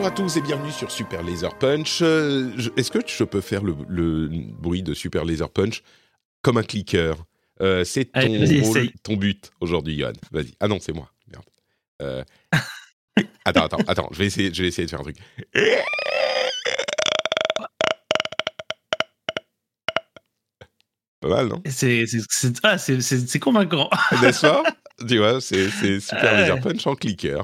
Bonjour à tous et bienvenue sur Super Laser Punch. Euh, Est-ce que je peux faire le, le bruit de Super Laser Punch comme un clicker Euh, C'est ton, but aujourd'hui, Johan. Vas-y. Ah non, c'est moi. Merde. Euh, attends, attends, attends. Je vais essayer, je vais essayer de faire un truc. Pas mal, non? C'est ah, c'est- convaincant. N'est-ce pas? Tu vois, c'est Super. Laser Punch en clicker.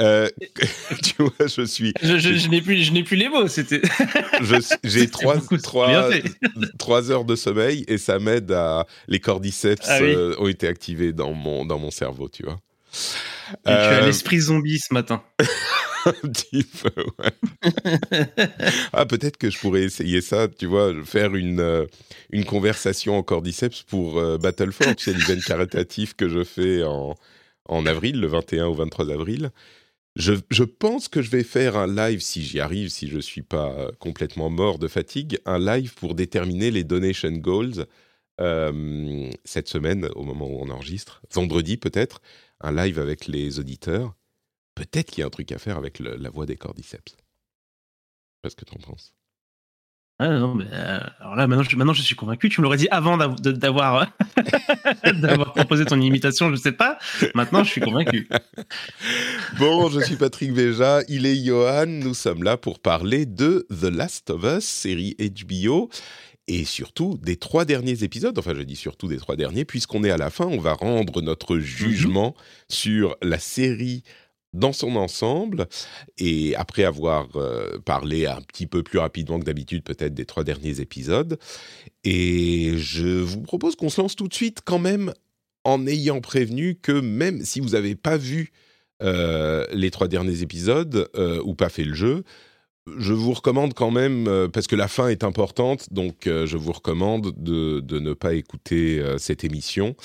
Euh, tu vois, je suis, Je, je- je n'ai plus, je n'ai plus les mots. C'était. j'ai trois, trois, trois heures de sommeil et ça m'aide à les cordyceps Ah oui. euh, ont été activés dans mon dans mon cerveau, tu vois. Et Tu as Euh, l'esprit zombie ce matin. un petit peu, ouais. ah, peut-être que je pourrais essayer ça, tu vois, faire une, euh, une conversation en cordyceps pour euh, Battleford, tu sais, l'event caritatif que je fais en, en avril, le 21 au 23 avril. Je, pense que je vais faire un live, si j'y arrive, si je suis pas euh, complètement mort de fatigue, un live pour déterminer les donation goals euh, cette semaine, au moment où on enregistre, vendredi peut-être, un live avec les auditeurs. Peut-être qu'il y a un truc à faire avec la voix des cordyceps. Je sais pas ce que tu en penses? Ah, non, mais, euh, alors là, maintenant je, maintenant, je suis convaincu. Tu me l'aurais dit avant de- d'avoir proposé ton imitation, je sais pas. Maintenant, je suis convaincu. Bon, je suis Patrick Béja, il est Johan, nous sommes là pour parler de The Last of Us, série HBO, et surtout des trois derniers épisodes, enfin je dis surtout des trois derniers, puisqu'on est à la fin, on va rendre notre jugement sur la série dans son ensemble, et après avoir euh, parlé un petit peu plus rapidement que d'habitude peut-être des trois derniers épisodes, et je vous propose qu'on se lance tout de suite quand même en ayant prévenu que même si vous n'avez pas vu euh, les trois derniers épisodes euh, ou pas fait le jeu, je vous recommande quand même, euh, parce que la fin est importante, donc euh, je vous recommande de, ne pas écouter euh, cette émission.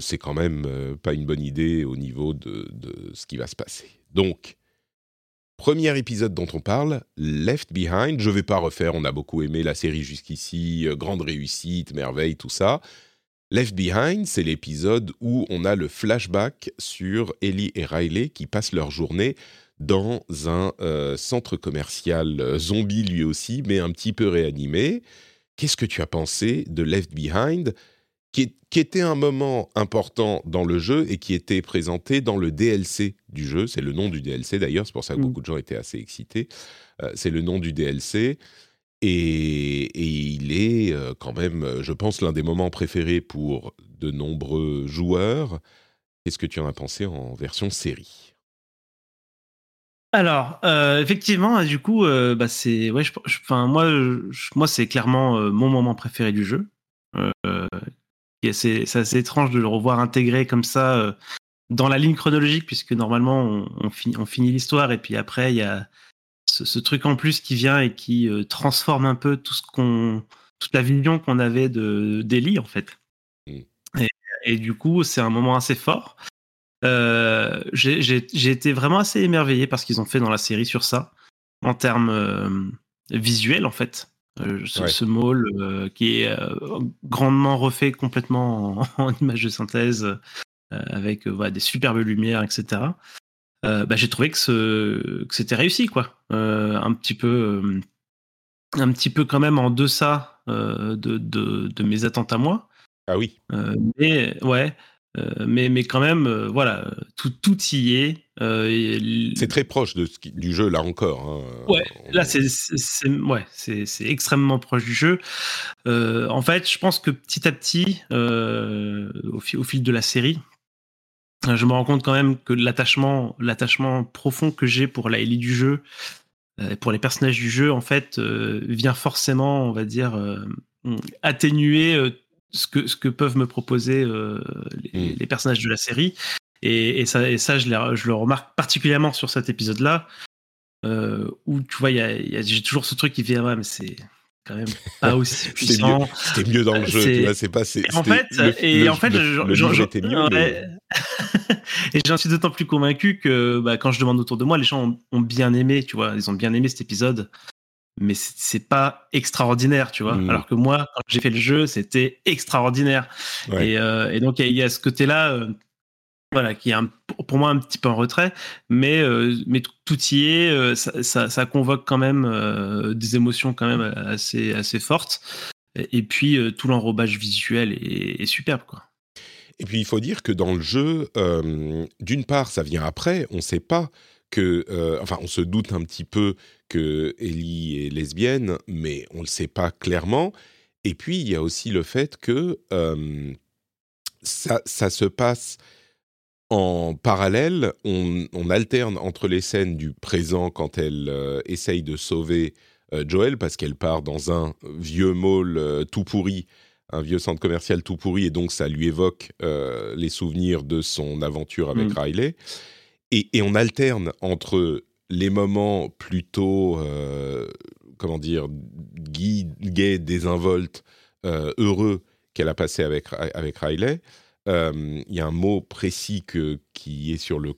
C'est quand même pas une bonne idée au niveau de, ce qui va se passer. Donc, premier épisode dont on parle, Left Behind. Je vais pas refaire, on a beaucoup aimé la série jusqu'ici, grande réussite, merveille, tout ça. Left Behind, c'est l'épisode où on a le flashback sur Ellie et Riley qui passent leur journée dans un euh, centre commercial euh, zombie lui aussi, mais un petit peu réanimé. Qu'est-ce que tu as pensé de Left Behind, qui, est- qui était un moment important dans le jeu et qui était présenté dans le DLC du jeu? C'est le nom du DLC d'ailleurs, c'est pour ça que Mm. beaucoup de gens étaient assez excités. Euh, c'est le nom du DLC. Et, et il est quand même, je pense, l'un des moments préférés pour de nombreux joueurs. Qu'est-ce que tu en as pensé en version série? Alors, euh, effectivement, du coup, euh, bah, c'est, ouais, je- moi, je- moi, c'est clairement euh, mon moment préféré du jeu. Euh, c'est, c'est assez étrange de le revoir intégré comme ça dans la ligne chronologique, puisque normalement, on, on finit, on finit l'histoire et puis après, il y a ce, ce truc en plus qui vient et qui transforme un peu tout ce qu'on, toute la vision qu'on avait de d'Ellie en fait. Et, et du coup, c'est un moment assez fort. Euh, j'ai été vraiment assez émerveillé par ce qu'ils ont fait dans la série sur ça, en termes euh, visuels en fait. Euh, ce, Ouais. ce mall qui est grandement refait complètement en, en image de synthèse, avec voilà, des superbes lumières, etc. Bah, j'ai trouvé que, ce, que c'était réussi, quoi. Un petit peu, un petit peu quand même en deçà de, de, de mes attentes à moi. Ah oui, mais ouais, euh, mais, mais quand même, euh, voilà, tout, tout y est. Euh, et c'est très proche de ce qui- du jeu là encore. hein. Ouais, On- Là, c'est ouais, c'est c'est extrêmement proche du jeu. En fait, je pense que petit à petit, au, fi- au fil de la série, je me rends compte quand même que l'attachement, l'attachement profond que j'ai pour la Ellie du jeu, pour les personnages du jeu, en fait, vient forcément, on va dire, atténuer ce que ce que peuvent me proposer euh, les, Mm. les personnages de la série. Et, et ça, et ça, je, le remarque particulièrement sur cet épisode-là, euh, où tu vois, y a- y a- j'ai toujours ce truc qui vient, ouais, mais c'est quand même pas aussi puissant. c'était mieux dans le jeu, c'est- tu vois, c'est pas... en fait, le- et le- en fait, et j'en suis d'autant plus convaincu que bah, quand je demande autour de moi, les gens ont, ont bien aimé, tu vois, ils ont bien aimé cet épisode, mais c'est pas extraordinaire, tu vois. Mhm. Alors que moi, quand j'ai fait le jeu, c'était extraordinaire. Ouais. Et, euh, et donc il y a- il y, a ce côté-là, euh, voilà, qui est un- pour moi un petit peu en retrait, mais mais, mais tout- y est, euh, ça, ça, ça convoque quand même euh, des émotions quand même assez assez fortes. Et, et puis euh, tout l'enrobage visuel est, est superbe, quoi. Et puis il faut dire que dans le jeu, euh, d'une part, ça vient après, on ne sait pas que, euh, enfin, on se doute un petit peu que Ellie est lesbienne, mais on ne le sait pas clairement. Et puis il y a aussi le fait que euh, ça, ça se passe en parallèle, on, on alterne entre les scènes du présent quand elle euh, essaye de sauver euh, Joel parce qu'elle part dans un vieux mall euh, tout pourri, un vieux centre commercial tout pourri, et donc ça lui évoque les souvenirs de son aventure avec Mm. Riley. Et, et on alterne entre les moments plutôt, euh, comment dire, gay, gay désinvolte, euh, heureux qu'elle a passé avec, avec Riley. Euh, Il y a un mot précis qui est sur le,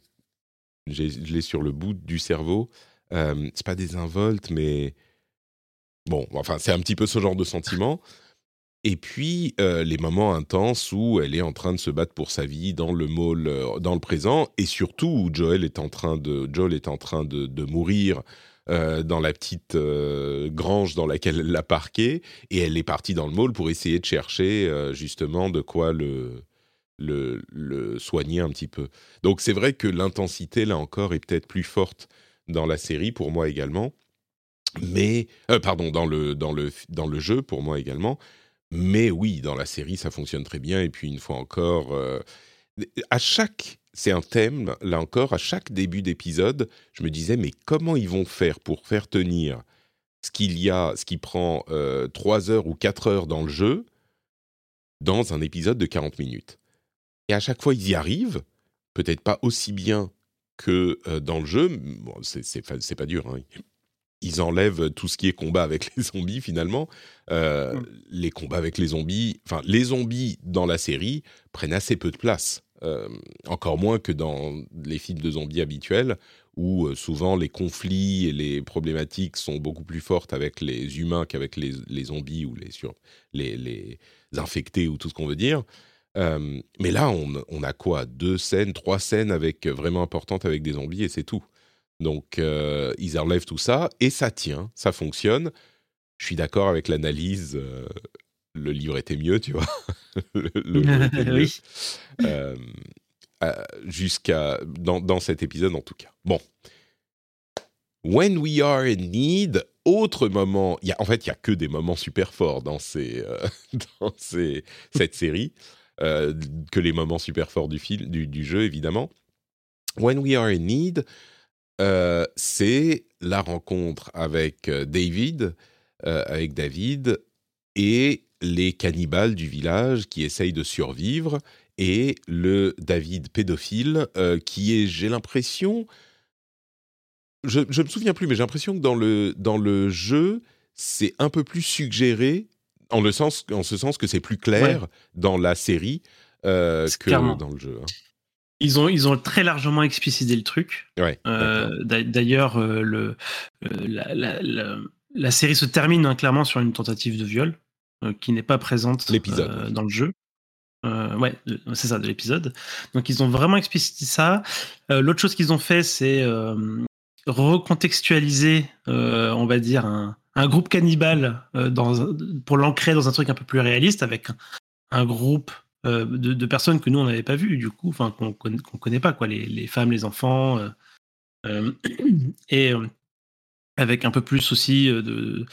je l'ai sur le bout du cerveau. C'est pas désinvolte, mais bon, enfin, c'est un petit peu ce genre de sentiment. Et puis euh, les moments intenses où elle est en train de se battre pour sa vie dans le mall, euh, dans le présent, et surtout où Joel est en train de, Joel est en train de, mourir euh, dans la petite grange dans laquelle elle l'a parqué, et elle est partie dans le mall pour essayer de chercher justement de quoi le, le, soigner un petit peu. Donc c'est vrai que l'intensité là encore est peut-être plus forte dans la série pour moi également, mais pardon dans le dans le dans le jeu pour moi également. Mais oui, dans la série, ça fonctionne très bien. Et puis, une fois encore, euh, à chaque, c'est un thème, là encore, à chaque début d'épisode, je me disais, mais comment ils vont faire pour faire tenir ce qu'il y a, ce qui prend euh, 3 heures ou 4 heures dans le jeu, dans un épisode de 40 minutes? Et à chaque fois, ils y arrivent, peut-être pas aussi bien que euh, dans le jeu. Bon, c'est- pas dur, hein. Ils enlèvent tout ce qui est combat avec les zombies finalement. Euh, Mm. Les combats avec les zombies, enfin les zombies dans la série prennent assez peu de place. Euh, encore moins que dans les films de zombies habituels, où euh, souvent les conflits et les problématiques sont beaucoup plus fortes avec les humains qu'avec les, les zombies ou les, sur, les, les infectés ou tout ce qu'on veut dire. Euh, mais là, on, on a quoi? Deux scènes, trois scènes avec, vraiment importantes avec des zombies et c'est tout. Donc, euh, ils enlèvent tout ça et ça tient, ça fonctionne. Je suis d'accord avec l'analyse. euh, le livre était mieux, tu vois. le, le était mieux. oui. Euh, jusqu'à dans, dans cet épisode en tout cas. Bon. When we are in need, autre moment. Y a, en fait, il y a que des moments super forts dans ces dans ces, cette série que les moments super forts du film du, du jeu évidemment. When we are in need, euh, c'est la rencontre avec euh, David, euh, avec David et les cannibales du village qui essayent de survivre et le David pédophile euh, qui est, j'ai l'impression, je, je me souviens plus, mais j'ai l'impression que dans le, dans le jeu, c'est un peu plus suggéré, en, le sens, en ce sens que c'est plus clair dans la série euh, que clairement. dans le jeu. hein. Ils ont, ils ont très largement explicité le truc. Ouais, Euh, D'ailleurs, euh, le, euh, la, la- la- la série se termine hein, clairement sur une tentative de viol qui n'est pas présente dans le jeu. Ouais, c'est ça, de l'épisode. Donc ils ont vraiment explicité ça. L'autre chose qu'ils ont fait, c'est recontextualiser, on va dire, un, un groupe cannibale dans, pour l'ancrer dans un truc un peu plus réaliste avec un, un groupe de, de personnes que nous on n'avait pas vu du coup, qu'on conna- qu'on connaît pas quoi, les, les femmes, les enfants, euh, euh, et euh, avec un peu plus aussi euh, de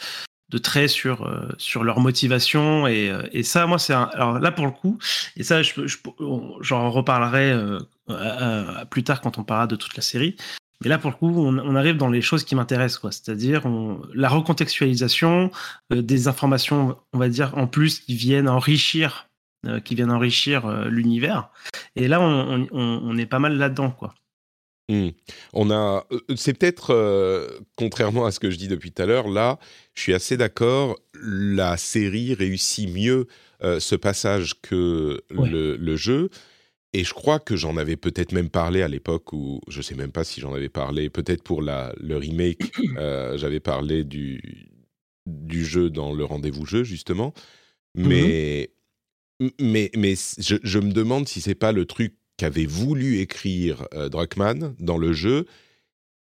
de traits sur euh, sur leur motivation et, euh, et ça moi c'est alors là pour le coup et ça je, je j'en reparlerai euh, plus tard quand on parlera de toute la série mais là pour le coup on, on arrive dans les choses qui m'intéressent quoi c'est-à-dire la recontextualisation des informations on va dire en plus qui viennent enrichir qui viennent enrichir l'univers et là on, on, on est pas mal là-dedans quoi Mmh. On a, c'est peut-être contrairement à ce que je dis depuis tout à l'heure. Là, je suis assez d'accord. La série réussit mieux ce passage que Ouais. le, le jeu. Et je crois que j'en avais peut-être même parlé à l'époque où je sais même pas si j'en avais parlé. Peut-être pour la, le remake, euh, j'avais parlé du, du jeu dans le rendez-vous jeu justement. Mais mais je me demande si c'est pas le truc qu'avait voulu écrire euh, Druckmann dans le jeu,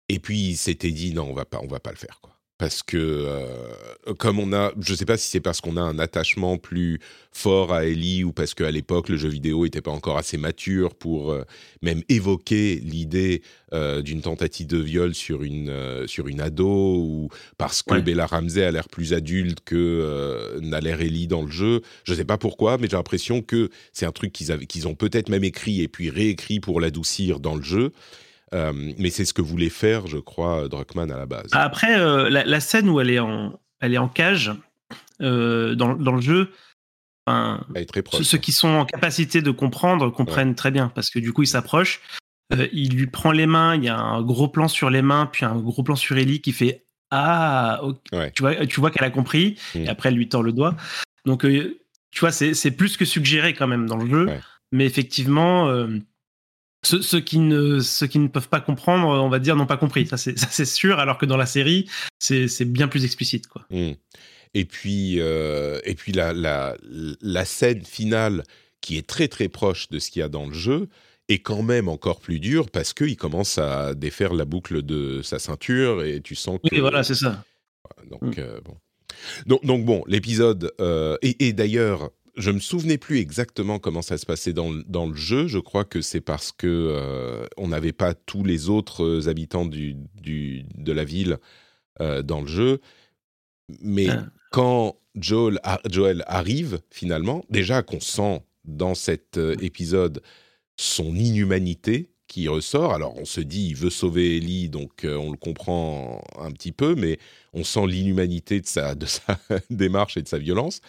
et puis il s'était dit non, on va pas, on va pas le faire quoi. Parce que euh, comme on a, je sais pas si c'est parce qu'on a un attachement plus fort à Ellie ou parce qu'à l'époque le jeu vidéo était pas encore assez mature pour euh, même évoquer l'idée euh, d'une tentative de viol sur une sur une ado ou parce que Ouais. Bella Ramsey a l'air plus adulte que n'a l'air Ellie dans le jeu. Je sais pas pourquoi, mais j'ai l'impression que c'est un truc qu'ils ont peut-être même écrit et puis réécrit pour l'adoucir dans le jeu. Euh, mais c'est ce que voulait faire, je crois, Druckmann à la base. Après, euh, la, la scène où elle est en, elle est en cage euh, dans, dans le jeu, enfin, Elle est très proche. ceux, qui sont en capacité de comprendre comprennent très bien parce que du coup, il s'approche, euh, il lui prend les mains, il y a un gros plan sur les mains, puis un gros plan sur Ellie qui fait Ah, ok. Ouais. tu vois, tu vois qu'elle a compris, Mm. et après, elle lui tord le doigt. Donc, euh, tu vois, c'est c'est plus que suggéré quand même dans le jeu, Ouais. mais effectivement. euh, ceux, ceux qui ne, ceux qui ne peuvent pas comprendre, on va dire, n'ont pas compris. Ça, c'est sûr. Alors que dans la série, c'est bien plus explicite, quoi. Mm. Et puis, euh, et puis la, la, la scène finale, qui est très très proche de ce qu'il y a dans le jeu, est quand même encore plus dure parce qu'il commence à défaire la boucle de sa ceinture et tu sens que. Oui, voilà, c'est ça. Donc, Mm. euh, bon. Donc, donc bon, l'épisode. euh, et et d'ailleurs, je me souvenais plus exactement comment ça se passait dans, le- dans le jeu. Je crois que c'est parce que euh, on n'avait pas tous les autres habitants du, du, de la ville euh, dans le jeu. Mais Ah. quand Joel, Joel arrive finalement, déjà qu'on sent dans cet euh, épisode son inhumanité qui ressort. Alors on se dit il veut sauver Ellie, donc euh, on le comprend un petit peu, mais on sent l'inhumanité de sa, de sa démarche et de sa violence.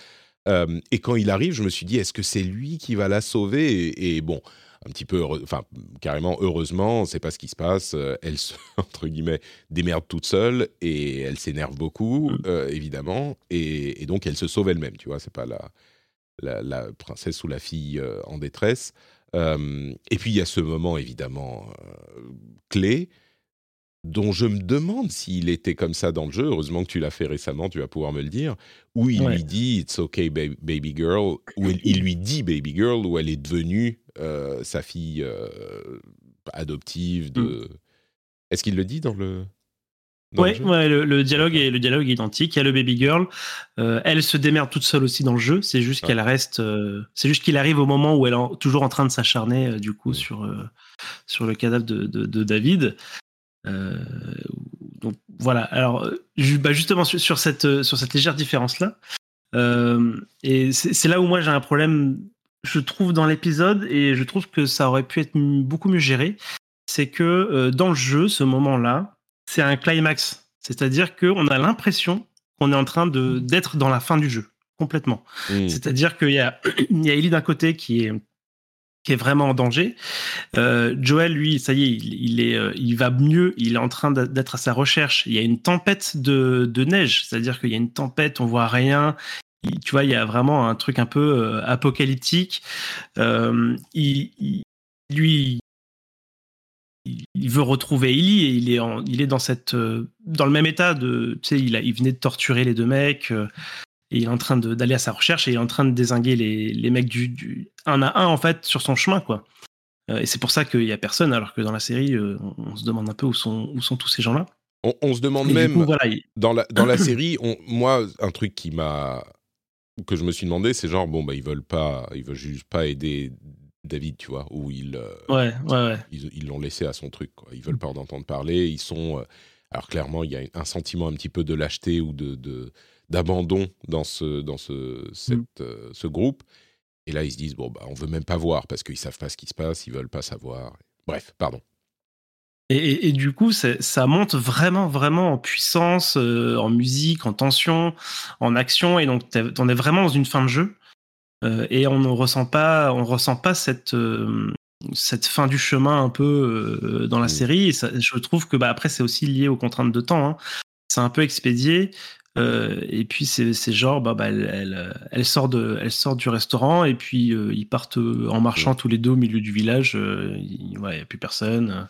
Euh, et quand il arrive, je me suis dit est-ce que c'est lui qui va la sauver? Et, et bon, un petit peu, heureux- enfin carrément heureusement, c'est pas ce qui se passe. Euh, Elle se entre guillemets démerde toute seule et elle s'énerve beaucoup, Mm. euh, évidemment, et, et donc elle se sauve elle-même. Tu vois, c'est pas la, la, la princesse ou la fille en détresse. Et puis il y a ce moment évidemment clé dont je me demande s'il était comme ça dans le jeu. Heureusement que tu l'as fait récemment, tu vas pouvoir me le dire. Où il Ouais. lui dit It's okay, ba- baby girl. Où il, il lui dit baby girl, où elle est devenue euh, sa fille euh, adoptive. De... Est-ce qu'il le dit dans le. dans le Ouais, jeu? ouais, le, le dialogue est le dialogue est identique. Il y a le baby girl. Euh, elle se démerde toute seule aussi dans le jeu. C'est juste qu'elle reste. euh, c'est juste qu'il arrive au moment où elle est en- toujours en train de s'acharner euh, du coup Mm. sur sur le cadavre de, de, de David. Euh, donc voilà. Alors euh, bah, justement sur, sur cette euh, sur cette légère différence là. et c'est là où moi j'ai un problème. Je trouve dans l'épisode et je trouve que ça aurait pu être beaucoup mieux géré. C'est que dans le jeu, ce moment-là, c'est un climax. C'est-à-dire qu'on a l'impression qu'on est en train de d'être dans la fin du jeu, complètement. C'est-à-dire qu'il y a, il y a Ellie d'un côté qui est, qui est vraiment en danger. Euh, Joel, lui, ça y est, il, est, euh, il va mieux, il est en train d'être à sa recherche. Il y a une tempête de, de neige, c'est-à-dire qu'il y a une tempête, on voit rien. Il- tu vois, il y a vraiment un truc un peu euh, apocalyptique. Il, lui, il, veut retrouver Ellie et il est, en- il est dans, cette, dans le même état de. Tu sais, il, a, il venait de torturer les deux mecs. Et il est en train d'aller à sa recherche et il est en train de désinguer les, les mecs du, du- un à un en fait sur son chemin quoi. Euh, et c'est pour ça qu'il y a personne alors que dans la série euh, on, on se demande un peu où sont où sont tous ces gens là. On, on se demande Et même. coup voilà. il- dans la, dans la série, on, moi, un truc qui m'a que je me suis demandé, c'est genre bon bah ils veulent pas, ils veulent juste pas aider David, tu vois, ou ils euh, Ouais ouais ouais. ils ils l'ont laissé à son truc, quoi. Ils veulent pas en entendre parler, ils sont Alors clairement, il y a un sentiment un petit peu de lâcheté ou de d'abandon dans ce dans ce cette, Mmh. ce groupe. Et là, ils se disent bon bah on veut même pas voir parce qu'ils savent pas ce qui se passe, ils veulent pas savoir. Bref, pardon. Et, et- et du coup, ça monte vraiment, vraiment en puissance, euh, en musique, en tension, en action. Et donc, on est vraiment dans une fin de jeu. Euh, et on ne ressent pas, on ressent pas cette, euh, cette fin du chemin un peu euh, dans la Mm. série. Et ça- je trouve que bah, après, c'est aussi lié aux contraintes de temps. hein. C'est un peu expédié. Euh, et puis c'est genre bah, bah, elle, elle, elle sort de elle sort du restaurant et puis euh, ils partent euh, en marchant tous les deux au milieu du village euh, il ouais, y a plus personne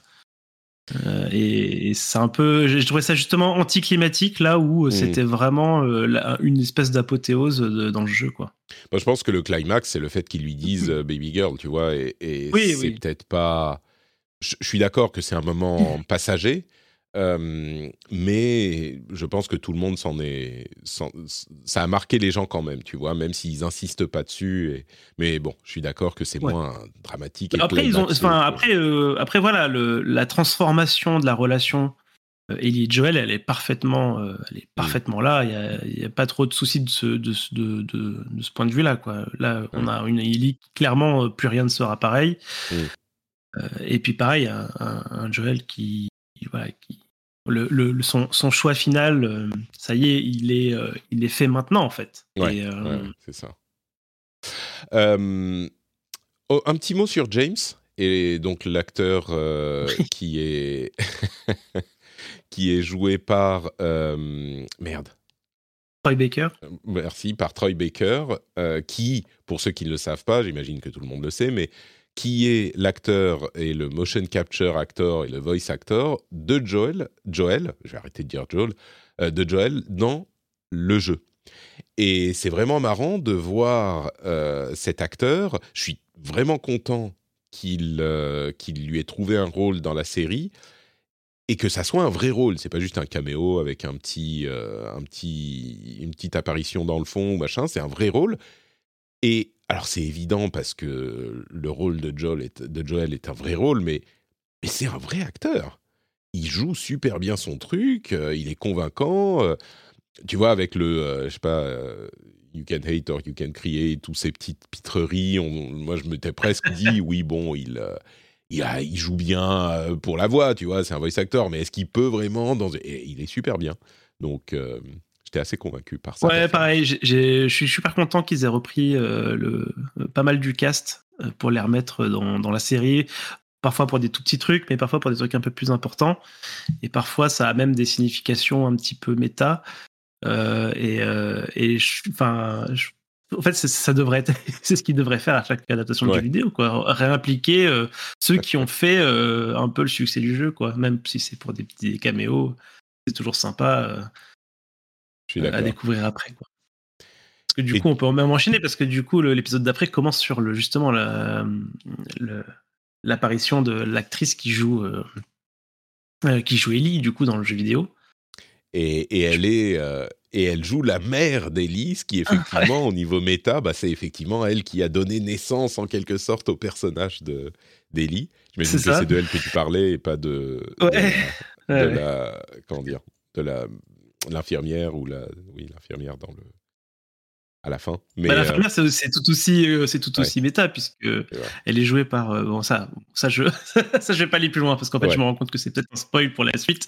euh, et, et c'est un peu, je trouvais ça justement anticlimatique là où euh, Mm. c'était vraiment euh, la- une espèce d'apothéose dans le jeu quoi. Moi, je pense que le climax, c'est le fait qu'ils lui disent euh, baby girl, tu vois, et, et Oui, c'est oui. peut-être pas. Je, je suis d'accord que c'est un moment passager, euh, mais je pense que tout le monde s'en est. ça a marqué les gens quand même, tu vois, même s'ils insistent pas dessus. Et, mais bon, je suis d'accord que c'est Ouais. moins dramatique. et Après ils ont, après euh, après voilà le, la transformation de la relation euh, Ellie et Joel elle est parfaitement euh, elle est parfaitement là il y a, pas trop de soucis de ce de, ce- de, de, de ce point de vue là quoi. Là on a une Ellie clairement plus rien ne sera pareil. Mm. Euh, et puis pareil un, un- un Joel qui- voilà qui le, le- son, son choix final, euh, ça y est, il est, euh, il est fait maintenant en fait. Ouais, Et, euh, ouais, c'est ça. Oh, un petit mot sur James et donc l'acteur euh, qui est qui est joué par euh, merde. Troy Baker. Merci par Troy Baker, euh, qui, pour ceux qui ne le savent pas, j'imagine que tout le monde le sait, mais qui est l'acteur et le motion capture actor et le voice actor de Joel, Joel, je vais arrêter de dire Joel, euh, de Joel dans le jeu. Et c'est vraiment marrant de voir euh, cet acteur. Je suis vraiment content qu'il euh, qu'il lui ait trouvé un rôle dans la série et que ça soit un vrai rôle. C'est pas juste un caméo avec un petit, un petit, une petite apparition dans le fond ou machin. C'est un vrai rôle. Et alors c'est évident parce que le rôle de Joel est, de Joel est un vrai rôle, mais, mais c'est un vrai acteur. Il joue super bien son truc. euh, il est convaincant. euh, tu vois, avec le, euh, je sais pas, euh, You can hate or you can crier, tous ces petites pitreries, on- moi je m'étais presque dit, oui, bon, il, il, a- il joue bien pour la voix, tu vois, c'est un voice actor, mais est-ce qu'il peut vraiment dans... Et il est super bien. Donc, j'étais assez convaincu par ça. Ouais, pareil. Je suis super content qu'ils aient repris euh, le, pas mal du cast euh, pour les remettre dans, dans la série. Parfois pour des tout petits trucs, mais parfois pour des trucs un peu plus importants. Et parfois, ça a même des significations un petit peu méta. Euh, et, euh, et je- enfin, je- en fait, c'est- ça devrait être, c'est ce qu'ils devraient faire à chaque adaptation de Ouais. jeu vidéo, quoi. Réimpliquer euh, ceux qui ont fait euh, un peu le succès du jeu, quoi. Même si c'est pour des petits caméos, c'est toujours sympa euh, suis à découvrir après, quoi. Parce que du Et- coup, on peut même enchaîner parce que du coup, l'épisode d'après commence sur le justement la- l'apparition de l'actrice qui joue euh, euh, qui joue Ellie du coup dans le jeu vidéo. Et, et elle est... euh, et elle joue la mère d'Ellie, ce qui Ah, effectivement, au niveau méta, bah, c'est effectivement elle qui a donné naissance en quelque sorte au personnage de d'Ellie. J'imagine que c'est de elle que tu parlais et pas de, de Ouais, la- comment dire, de la l'infirmière ou la, oui, l'infirmière dans le à la fin. Mais Bah, euh, l'infirmière, c'est c'est tout aussi, euh, c'est tout Ouais. aussi méta puisque elle est jouée par euh, bon ça, ça je, ça je vais pas aller plus loin parce qu'en fait Ouais. je me rends compte que c'est peut-être un spoil pour la suite.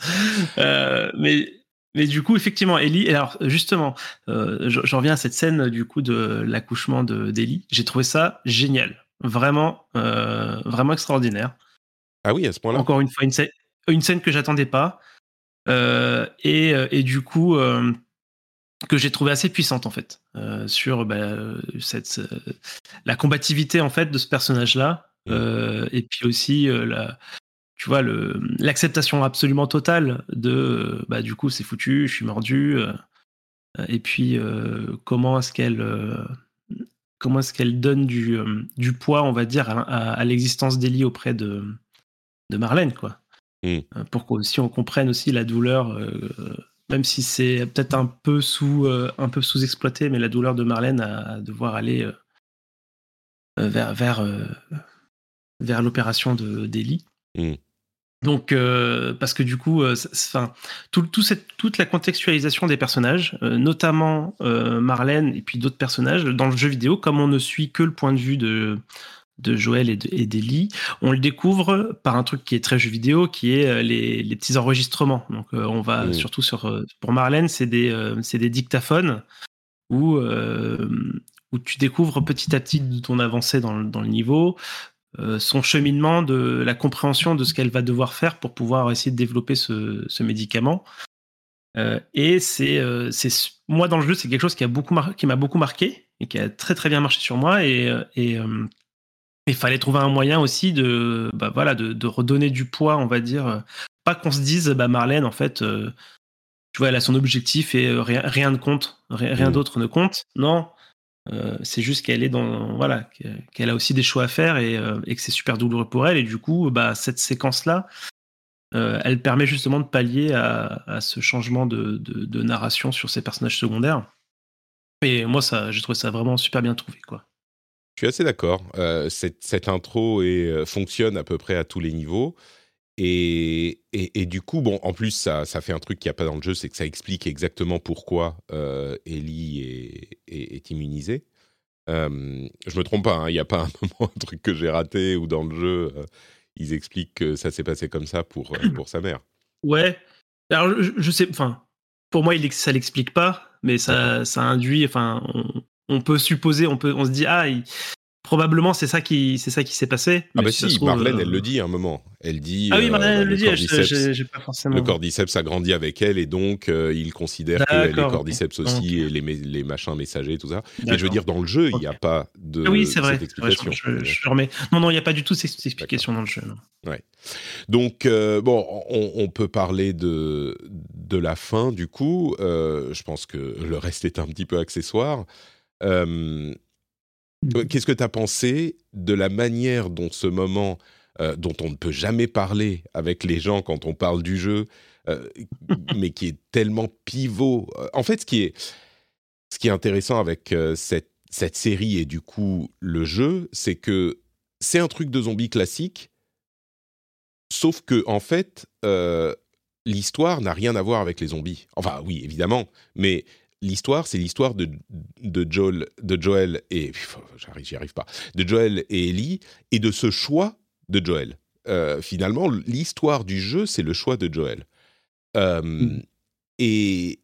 Euh, mais mais du coup effectivement Ellie, alors justement, euh, je- j'en reviens à cette scène du coup de l'accouchement de d'Ellie. J'ai trouvé ça génial, vraiment, euh, vraiment extraordinaire. ah oui, à ce point-là. Encore une fois une scène, une scène que j'attendais pas euh, et, euh, et du coup euh, que j'ai trouvé assez puissante en fait euh, sur bah, euh, cette euh, la combativité en fait de ce personnage là Mm. euh, et puis aussi euh, la tu vois le l'acceptation absolument totale de euh, bah du coup c'est foutu je suis mordu euh, et puis euh, comment est-ce qu'elle euh, comment est-ce qu'elle donne du euh, du poids on va dire à, à- à l'existence d'Ellie auprès de de Marlène quoi Euh, pour qu'aussi on comprenne aussi la douleur euh, même si c'est peut-être un peu sous euh, un peu sous-exploité, mais la douleur de Marlène à, à devoir aller vers vers vers l'opération de d'Ellie. Mm. Donc, euh, parce que du coup, euh, enfin, tout, tout cette, toute la contextualisation des personnages, euh, notamment Marlène et puis d'autres personnages dans le jeu vidéo, comme on ne suit que le point de vue de, de Joël et de- et d'Ellie, on le découvre par un truc qui est très jeu vidéo, qui est euh, les, les petits enregistrements. Donc, euh, on va Mm. surtout sur euh, pour Marlène, c'est des, euh, des dictaphones où euh, où tu découvres petit à petit ton avancée dans, le- dans le niveau, son cheminement de la compréhension de ce qu'elle va devoir faire pour pouvoir essayer de développer ce, ce médicament. Et c'est, moi dans le jeu, c'est quelque chose qui a beaucoup mar- qui m'a beaucoup marqué et qui a très très bien marché sur moi. Et et il fallait trouver un moyen aussi de bah voilà de, de redonner du poids, on va dire, pas qu'on se dise bah Marlène en fait. euh, tu vois, elle a son objectif et euh, rien, rien ne compte, rien, rien Mm. d'autre ne compte. Non, euh, c'est juste qu'elle est dans voilà qu'elle- a aussi des choix à faire et, et que c'est super douloureux pour elle et du coup bah cette séquence là elle permet justement de pallier à, à ce changement de, de- de narration sur ces personnages secondaires et moi ça j'ai trouvé ça vraiment super bien trouvé quoi Je suis assez d'accord. Euh, cette, cette intro est, euh, fonctionne à peu près à tous les niveaux. Et, et, et du coup, bon, en plus, ça, ça fait un truc qu'il n'y a pas dans le jeu, c'est que ça explique exactement pourquoi euh, Ellie est, est, est immunisée. Euh, je me trompe pas, hein, il n'y a pas un moment, un truc que j'ai raté ou dans le jeu, euh, ils expliquent que ça s'est passé comme ça pour, pour sa mère. ouais alors je, je sais enfin pour moi il, ça l'explique pas mais ça, ça induit enfin on, on peut supposer on peut on se dit ah il- probablement c'est ça qui c'est ça qui s'est passé Ah mais bah si, trouve, Marlène, euh, elle le dit à un moment. Elle dit... ah oui euh, Marlène bah, elle le dit j'ai pas forcément Le cordyceps a grandi avec elle et donc euh, il considère que les cordyceps aussi Ok. et les, les machins messagers, tout ça. Mais je veux dire, dans le jeu, il n'y a pas de Ah oui, c'est vrai. cette je, remets. Non, non, il n'y a pas du tout cette explication dans le jeu. non. Donc, euh, bon, on, on peut parler de, de la fin, du coup. Euh, je pense que le reste est un petit peu accessoire. Euh, Qu'est-ce que tu as pensé de la manière dont ce moment, euh, dont on ne peut jamais parler avec les gens quand on parle du jeu, euh, mais qui est tellement pivot. En fait, ce qui est, ce qui est intéressant avec cette, cette série et du coup le jeu, c'est que c'est un truc de zombie classique, sauf que en fait, l'histoire n'a rien à voir avec les zombies. Enfin, oui, évidemment, mais l'histoire, c'est l'histoire de, de, Joel, de Joel et j'arrive, j'y arrive pas, de Joel et Ellie et de ce choix de Joel. Euh, finalement, l'histoire du jeu, c'est le choix de Joel. Euh, et,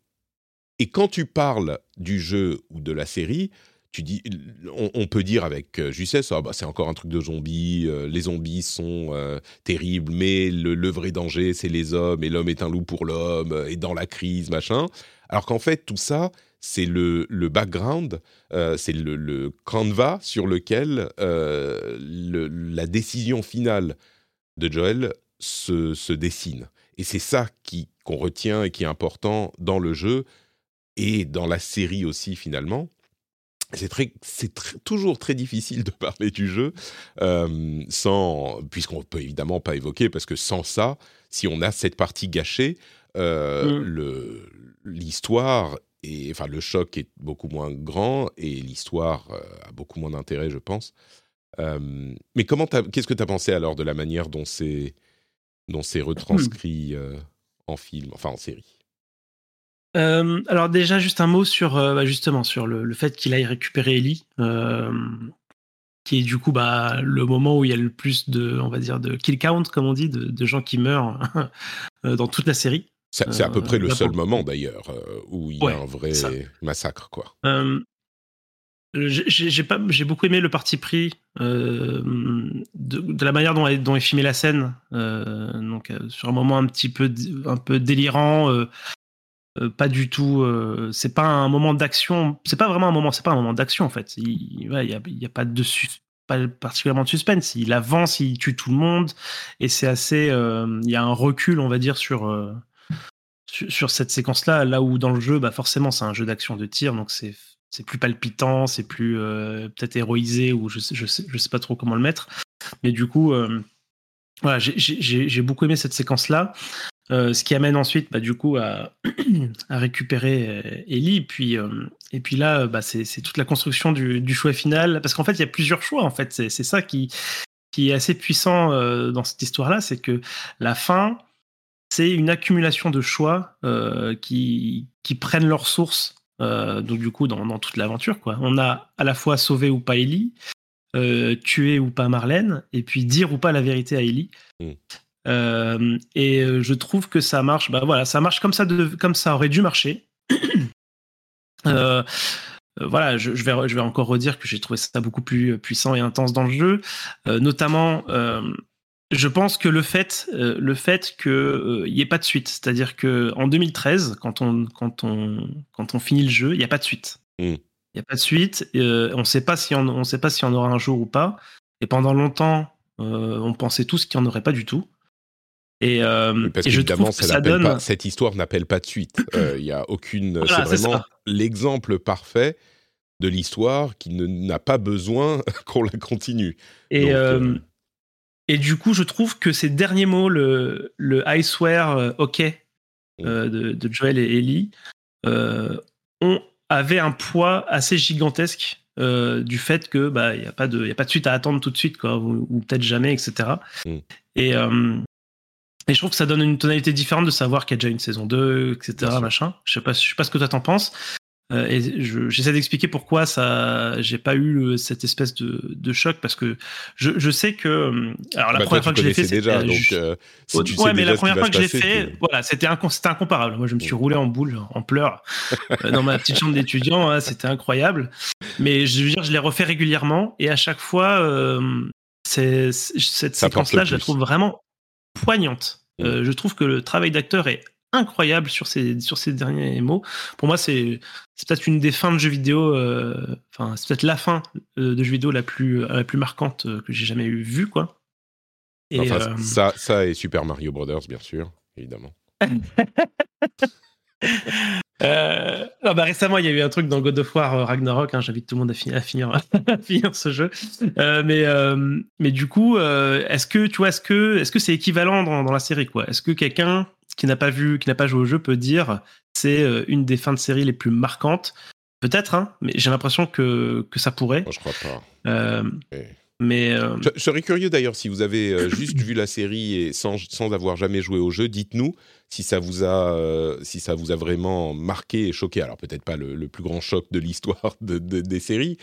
et quand tu parles du jeu ou de la série, tu dis, on, on peut dire avec euh, justesse, ah bah, c'est encore un truc de zombie, euh, les zombies sont euh, terribles, mais le, le vrai danger, c'est les hommes, et l'homme est un loup pour l'homme, et dans la crise, machin. Alors qu'en fait, tout ça, c'est le, background, euh, c'est le, le canevas sur lequel euh, la décision finale de Joel se, dessine. Et c'est ça qui qu'on retient et qui est important dans le jeu et dans la série aussi finalement. C'est toujours très difficile de parler du jeu euh, sans, puisqu'on peut évidemment pas évoquer parce que sans ça, si on a cette partie gâchée, euh, Mm. le l'histoire et enfin le choc est beaucoup moins grand et l'histoire euh, a beaucoup moins d'intérêt, je pense. Euh, mais comment qu'est-ce que tu as pensé alors de la manière dont c'est dont c'est retranscrit en film, enfin en série? Alors déjà, juste un mot sur bah, justement sur le, le fait qu'il aille récupérer Ellie, qui est du coup bah, le moment où il y a le plus de, on va dire, de kill count, comme on dit, de, de gens qui meurent dans toute la série. C'est à peu Euh, près le là, seul moment d'ailleurs euh, où il y a un vrai ça. massacre quoi. Euh, j'ai j'ai pas, j'ai beaucoup aimé le parti pris euh, de, de la manière dont est, dont est filmée la scène. Euh, donc euh, sur un moment un petit peu, un peu délirant, euh, euh, pas du tout. euh, c'est pas un moment d'action. C'est pas vraiment un moment. C'est pas un moment d'action en fait. Il, ouais, il y a, pas de pas particulièrement de suspense. Il avance, il tue tout le monde et c'est assez. euh, il y a un recul, on va dire, sur. Sur, cette séquence-là, là où dans le jeu, bah forcément, c'est un jeu d'action de tir, donc c'est c'est plus palpitant, c'est plus euh, peut-être héroïsé ou je sais, je sais je sais pas trop comment le mettre. Mais du coup, euh, voilà, j'ai- beaucoup aimé cette séquence-là, euh, ce qui amène ensuite, bah, du coup, à, à récupérer Ellie. Puis, et puis là, bah, c'est toute la construction du, du choix final, parce qu'en fait, il y a plusieurs choix. En fait, c'est ça qui qui est assez puissant dans cette histoire-là, c'est que la fin, c'est une accumulation de choix euh, qui, qui prennent leur source. euh, donc du coup, dans, dans toute l'aventure, quoi. On a à la fois sauvé ou pas Ellie, euh, tuer ou pas Marlène, et puis dire ou pas la vérité à Ellie. Mm. Euh, et je trouve que ça marche. Bah voilà, ça marche comme ça, de, comme ça aurait dû marcher. Voilà, je, je vais, je vais encore redire que j'ai trouvé ça beaucoup plus puissant et intense dans le jeu, notamment. Euh, je pense que le fait, euh, le fait qu'il n'y ait pas de suite, c'est-à-dire que en 2013, quand on, quand on, quand on finit le jeu, il n'y a pas de suite. Mm. Il n'y a pas de suite. euh, on ne sait pas si on, on sait pas si on aura un jour ou pas. Et pendant longtemps, euh, on pensait tous qu'il n'y en aurait pas du tout. Et, euh, Oui, Parce et je qu'évidemment, trouve que ça ça n'appelle donne. pas- cette histoire n'appelle pas de suite. Euh, Il y a aucune. Voilà, c'est vraiment l'exemple parfait de l'histoire qui n'a pas besoin qu'on la continue. Et, Donc, euh, euh, et du coup, je trouve que ces derniers mots, le, le I swear euh, OK euh, de, de Joel et Ellie, euh, ont, avaient un poids assez gigantesque euh, du fait que bah il y a pas de il y a pas de suite à attendre tout de suite quoi ou, ou peut-être jamais etc. Mm. Et et je trouve que ça donne une tonalité différente de savoir qu'il y a déjà une saison 2, etc. Machin. Je sais pas, je sais pas ce que toi t'en penses. Euh, et je- j'essaie d'expliquer pourquoi ça, j'ai pas eu le- cette espèce de, de choc parce que je, je sais que, euh, alors la bah, première toi, fois que je l'ai fait, déjà, c'était donc euh, si tu ouais, sais mais déjà la première fois que je l'ai fait, voilà, c'était incom- c'était incomparable. Moi, je me suis Mm. roulé en boule, en pleurs, euh, dans ma petite chambre d'étudiant. hein, c'était incroyable. Mais je veux dire, je l'ai refait régulièrement et à chaque fois, euh, cette séquence-là, je la trouve vraiment poignante. Mm. Euh, je trouve que le travail d'acteur est incroyable sur ces, sur ces derniers mots. Pour moi, c'est peut-être une des fins de jeux vidéo, euh, enfin, c'est peut-être la fin euh, de jeux vidéo la plus, la plus marquante euh, que j'ai jamais vue, quoi. Et, Enfin, euh, ça, ça et Super Mario Brothers, bien sûr, évidemment. Euh, non, bah, récemment, il y a eu un truc dans God of War euh, Ragnarok. hein, J'invite tout le monde à, fi- à finir, à finir ce jeu. Euh, mais, euh, mais du coup, euh, est-ce que tu vois, est-ce que est-ce que c'est équivalent dans, dans la série quoi? Est-ce que quelqu'un qui n'a pas vu, qui n'a pas joué au jeu peut dire c'est euh, une des fins de série les plus marquantes Peut-être, hein, mais j'ai l'impression que que ça pourrait. Moi, je crois pas. Euh, mais euh, Je, je serais curieux d'ailleurs si vous avez juste vu la série et sans, sans avoir jamais joué au jeu, dites-nous si ça vous a euh, si ça vous a vraiment marqué et choqué. Alors peut-être pas le, le plus grand choc de l'histoire de, de- des séries,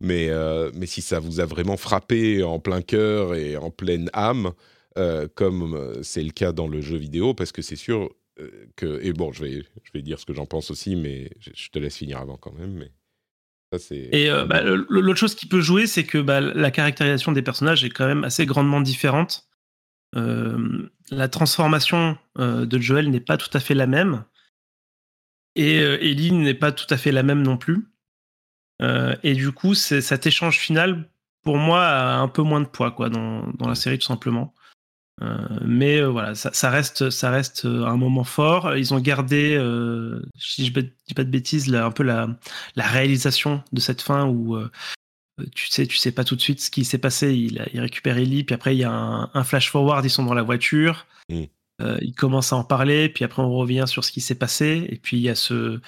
mais mais si ça vous a vraiment frappé en plein cœur et en pleine âme, euh, comme euh, c'est le cas dans le jeu vidéo, parce que c'est sûr euh, que et bon, je vais je vais dire ce que j'en pense aussi, mais je, te laisse finir avant quand même. Mais ça Et euh, bah, l'autre chose qui peut jouer, c'est que bah, la caractérisation des personnages est quand même assez grandement différente. Euh, la transformation euh, de Joel n'est pas tout à fait la même. Et Ellie n'est pas tout à fait la même non plus. Et du coup, cet échange final, pour moi, a un peu moins de poids quoi, dans, dans la série, tout simplement. Euh, mais euh, voilà, ça, ça reste, ça reste euh, un moment fort. Ils ont gardé, si je ne dis pas de bêtises, là, un peu la, la réalisation de cette fin où tu sais, tu sais pas tout de suite ce qui s'est passé. Il, il récupère Ellie, puis après il y a un, un flash forward, ils sont dans la voiture. Mm. Euh, ils commencent à en parler, puis après on revient sur ce qui s'est passé, et puis il y a ce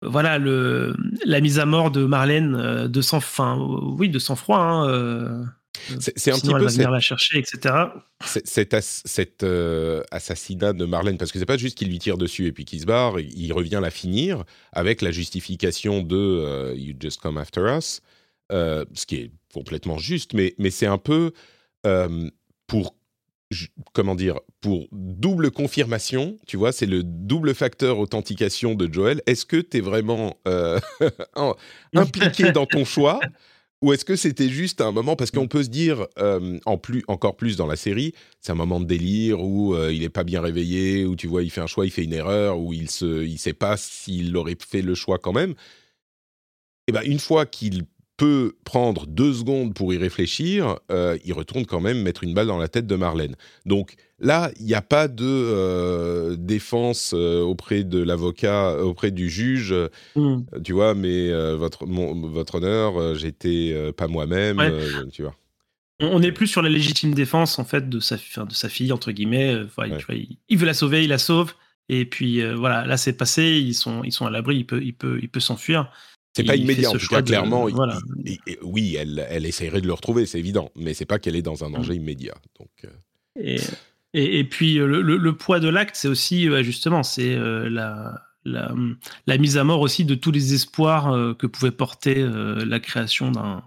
voilà le la mise à mort de Marlène euh, de sang, enfin oui de sang froid. Hein, euh, C'est- c'est un petit elle peu va venir la chercher, etc. C'est- cet, euh, assassinat de Marlène, parce que c'est pas juste qu'il lui tire dessus et puis qu'il se barre, il revient la finir avec la justification de euh, You just come after us, euh, ce qui est complètement juste, mais, mais c'est un peu pour comment dire pour double confirmation, tu vois, c'est le double facteur authentication de Joel. Est-ce que tu es vraiment en- impliqué dans ton choix? Ou est-ce que c'était juste un moment parce qu'on peut se dire euh, en plus encore plus dans la série, c'est un moment de délire où euh, il est pas bien réveillé, où tu vois il fait un choix, il fait une erreur, où il se il sait pas s'il aurait fait le choix quand même. Et ben une fois qu'il peut prendre deux secondes pour y réfléchir, euh, il retourne quand même mettre une balle dans la tête de Marlène. Donc là, il n'y a pas de euh, défense euh, auprès de l'avocat, auprès du juge. Mm. tu vois, mais votre, mon- votre honneur, j'étais pas moi-même, Ouais. tu vois. On on est plus sur la légitime défense en fait de sa, de sa fille entre guillemets. Voilà, Ouais. tu vois, il, il veut la sauver, il la sauve. Et puis voilà, là c'est passé, ils sont, ils sont à l'abri, il peut, il peut, il peut s'enfuir. C'est pas immédiat, en tout cas, clairement. il- voilà. il- il- oui, elle, elle essayerait de le retrouver, c'est évident, mais c'est pas qu'elle est dans un danger Mm. immédiat. Donc, euh, Et, et, et puis euh, le, le- le poids de l'acte, c'est aussi justement c'est euh, la, la, la mise à mort aussi de tous les espoirs que pouvait porter la création d'un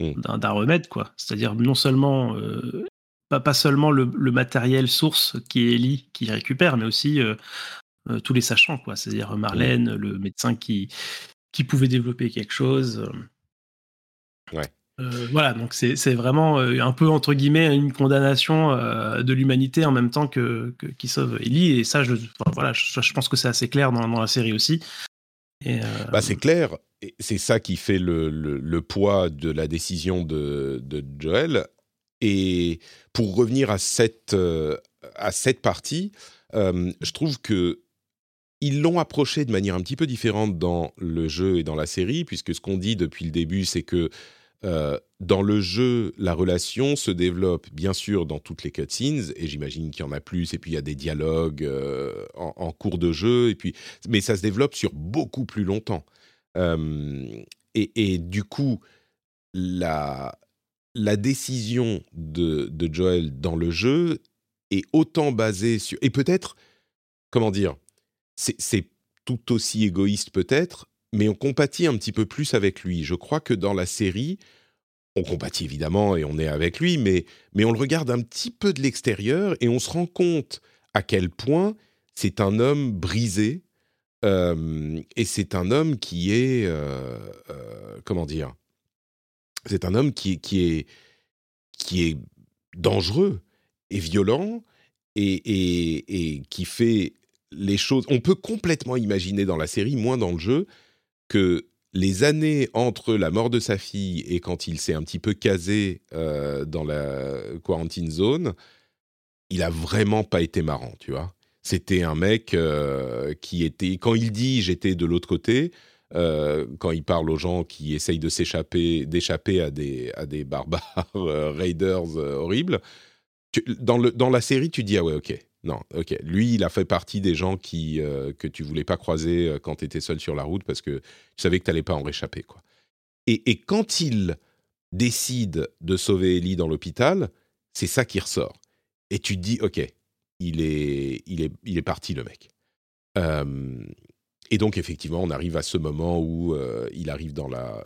Mm. d'un remède, quoi. C'est-à-dire non seulement pas, pas seulement le, le matériel source qui est Ellie qui récupère, mais aussi euh, euh, tous les sachants, quoi. C'est-à-dire Marlène, le médecin qui qui pouvait développer quelque chose. euh. Ouais. Euh, voilà, donc c'est vraiment euh, un peu entre guillemets une condamnation euh, de l'humanité en même temps que, que- qui sauve Ellie et ça je enfin, voilà je, je pense que c'est assez clair dans, dans la série aussi. Bah, c'est clair, c'est ça qui fait le, le- le poids de la décision de, de Joel. Et pour revenir à cette, à cette partie, je trouve que ils l'ont approché de manière un petit peu différente dans le jeu et dans la série, puisque ce qu'on dit depuis le début, c'est que euh, dans le jeu, la relation se développe bien sûr dans toutes les cutscenes, et j'imagine qu'il y en a plus, et puis il y a des dialogues euh, en, cours de jeu, et puis, mais ça se développe sur beaucoup plus longtemps. Euh, et, du coup, la, la décision de, de Joel dans le jeu est autant basée sur... Et peut-être, comment dire, c'est tout aussi égoïste peut-être, mais on compatit un petit peu plus avec lui. Je crois que dans la série, on compatit évidemment et on est avec lui, mais, mais on le regarde un petit peu de l'extérieur et on se rend compte à quel point c'est un homme brisé euh, et c'est un homme qui est... euh, euh, comment dire C'est un homme qui, qui, est, qui est dangereux et violent et qui fait les choses. On peut complètement imaginer dans la série, moins dans le jeu, que les années entre la mort de sa fille et quand il s'est un petit peu casé euh, dans la quarantine zone, il a vraiment pas été marrant, tu vois. C'était un mec euh, qui était, quand il dit j'étais de l'autre côté, euh, quand il parle aux gens qui essayent de s'échapper, d'échapper à des, à des barbares raiders horribles, dans, le, dans la série, tu dis ah ouais, ok, non, ok. Lui, il a fait partie des gens euh, que tu voulais pas croiser euh, quand tu étais seul sur la route parce que tu savais que tu n'allais pas en réchapper. Quoi. Et, quand il décide de sauver Ellie dans l'hôpital, c'est ça qui ressort. Et tu te dis, ok, il est, parti le mec. Et donc effectivement, on arrive à ce moment où euh, il arrive dans la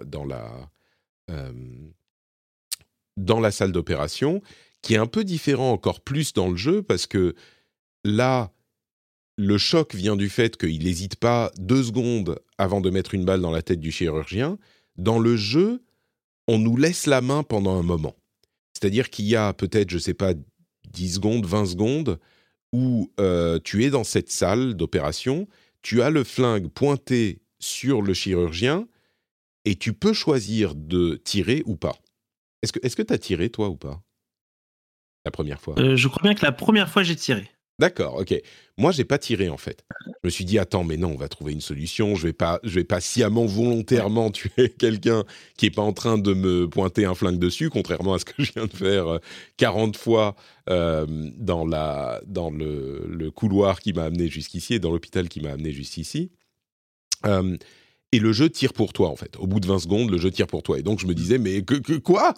salle d'opération, qui est un peu différent encore plus dans le jeu parce que là, le choc vient du fait qu'il n'hésite pas deux secondes avant de mettre une balle dans la tête du chirurgien. Dans le jeu, on nous laisse la main pendant un moment. C'est-à-dire qu'il y a peut-être, je ne sais pas, 10 secondes, 20 secondes, où euh, tu es dans cette salle d'opération, tu as le flingue pointé sur le chirurgien, et tu peux choisir de tirer ou pas. Est-ce que tu as tiré, toi, ou pas? La première fois euh, je crois bien que la première fois j'ai tiré. D'accord, ok. Moi, j'ai pas tiré en fait. Je me suis dit attends, mais non, on va trouver une solution. Je vais pas, je vais pas sciemment, volontairement tuer quelqu'un qui est pas en train de me pointer un flingue dessus, contrairement à ce que je viens de faire euh, 40 fois euh, dans la, dans le, le couloir qui m'a amené jusqu'ici et dans l'hôpital qui m'a amené jusqu'ici. Euh, et le jeu tire pour toi en fait. Au bout de 20 secondes, le jeu tire pour toi. Et donc je me disais mais que, quoi?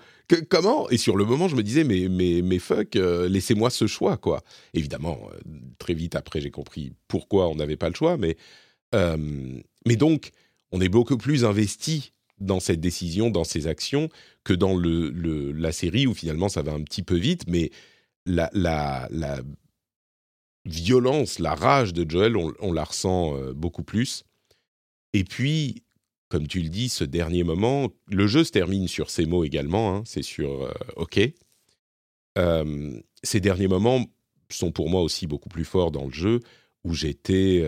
Comment? Et sur le moment, je me disais mais mais mais fuck, euh, laissez-moi ce choix quoi. Évidemment, euh, très vite après, j'ai compris pourquoi on n'avait pas le choix, mais euh, mais donc on est beaucoup plus investi dans cette décision, dans ces actions, que dans la série où finalement ça va un petit peu vite, mais la la, la violence, la rage de Joel, on, on la ressent beaucoup plus. Et puis, comme tu le dis, ce dernier moment, le jeu se termine sur ces mots également, hein, c'est sur euh, OK. Euh, ces derniers moments sont pour moi aussi beaucoup plus forts dans le jeu, où j'étais...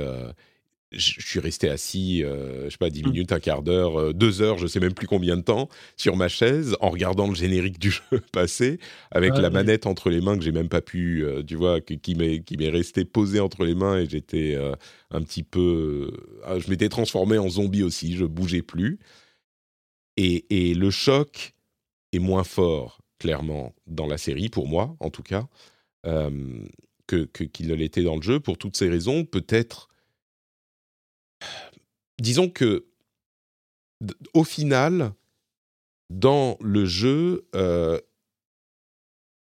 je suis resté assis, euh, je sais pas, 10 minutes, un quart d'heure, euh, deux heures, je sais même plus combien de temps, sur ma chaise, en regardant le générique du jeu passer, avec Ah, la oui. manette entre les mains que j'ai même pas pu, euh, tu vois, que- qui m'est qui m'est resté posé entre les mains et j'étais euh, un petit peu, euh, je m'étais transformé en zombie aussi, je bougeais plus. Et, et le choc est moins fort, clairement, dans la série, pour moi, en tout cas, que que- qu'il ne l'était dans le jeu, pour toutes ces raisons, peut-être disons que au final, dans le jeu, euh,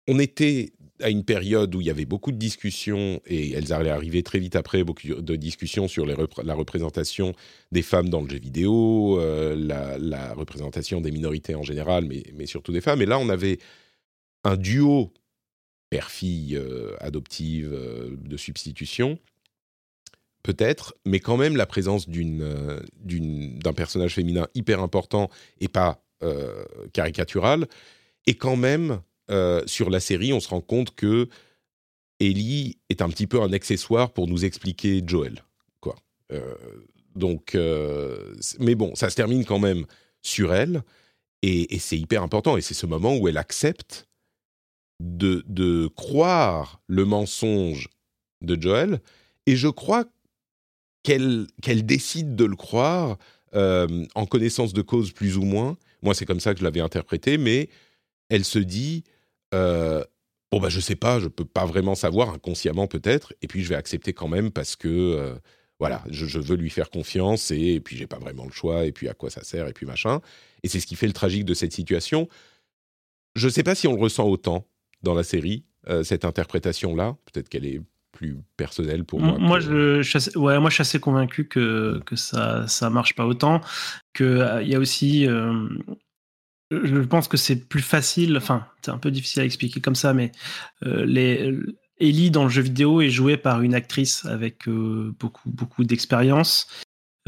on était à une période où il y avait beaucoup de discussions, et elles allaient arriver très vite après, beaucoup de discussions sur la représentation des femmes dans le jeu vidéo, euh, la, représentation des minorités en général, mais, surtout des femmes. Et là, on avait un duo père-fille euh, adoptive de substitution, peut-être, mais quand même la présence euh, d'un personnage féminin hyper important et pas euh, caricatural. Et quand même, euh, sur la série, on se rend compte que Ellie est un petit peu un accessoire pour nous expliquer Joel. Quoi. Donc, mais bon, ça se termine quand même sur elle, et, et c'est hyper important. Et c'est ce moment où elle accepte de, de croire le mensonge de Joel, et je crois qu'elle décide de le croire euh, en connaissance de cause plus ou moins. Moi, c'est comme ça que je l'avais interprété, mais elle se dit euh, bon bah je sais pas, je peux pas vraiment savoir inconsciemment peut-être, et puis je vais accepter quand même parce que euh, voilà, je, veux lui faire confiance et, et puis j'ai pas vraiment le choix et puis à quoi ça sert et puis machin. Et c'est ce qui fait le tragique de cette situation. Je sais pas si on le ressent autant dans la série cette interprétation là. Peut-être qu'elle est plus personnelle pour moi. Moi, que- je, je suis assez, ouais, moi, je suis assez convaincu que, que ça ça marche pas autant. Que euh, il y a aussi, euh, je pense que c'est plus facile. Enfin, c'est un peu difficile à expliquer comme ça, mais euh, les Ellie dans le jeu vidéo est jouée par une actrice avec euh, beaucoup beaucoup d'expérience.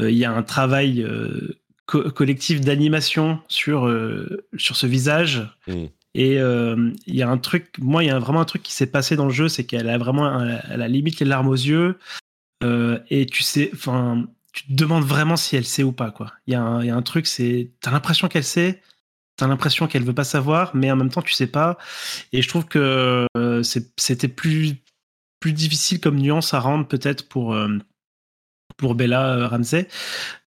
Euh, Il y a un travail euh, co- collectif d'animation sur euh, sur ce visage. Mm. Et euh, il y a un truc, moi, il y a vraiment un truc qui s'est passé dans le jeu, c'est qu'elle a vraiment, un- elle a limite les larmes aux yeux. Euh, et tu sais, enfin, tu te demandes vraiment si elle sait ou pas, quoi. Il y, y a un truc, c'est, t'as l'impression qu'elle sait, t'as l'impression qu'elle veut pas savoir, mais en même temps, tu sais pas. Et je trouve que euh, c'était plus, plus difficile comme nuance à rendre, peut-être, pour, pour Bella Ramsey.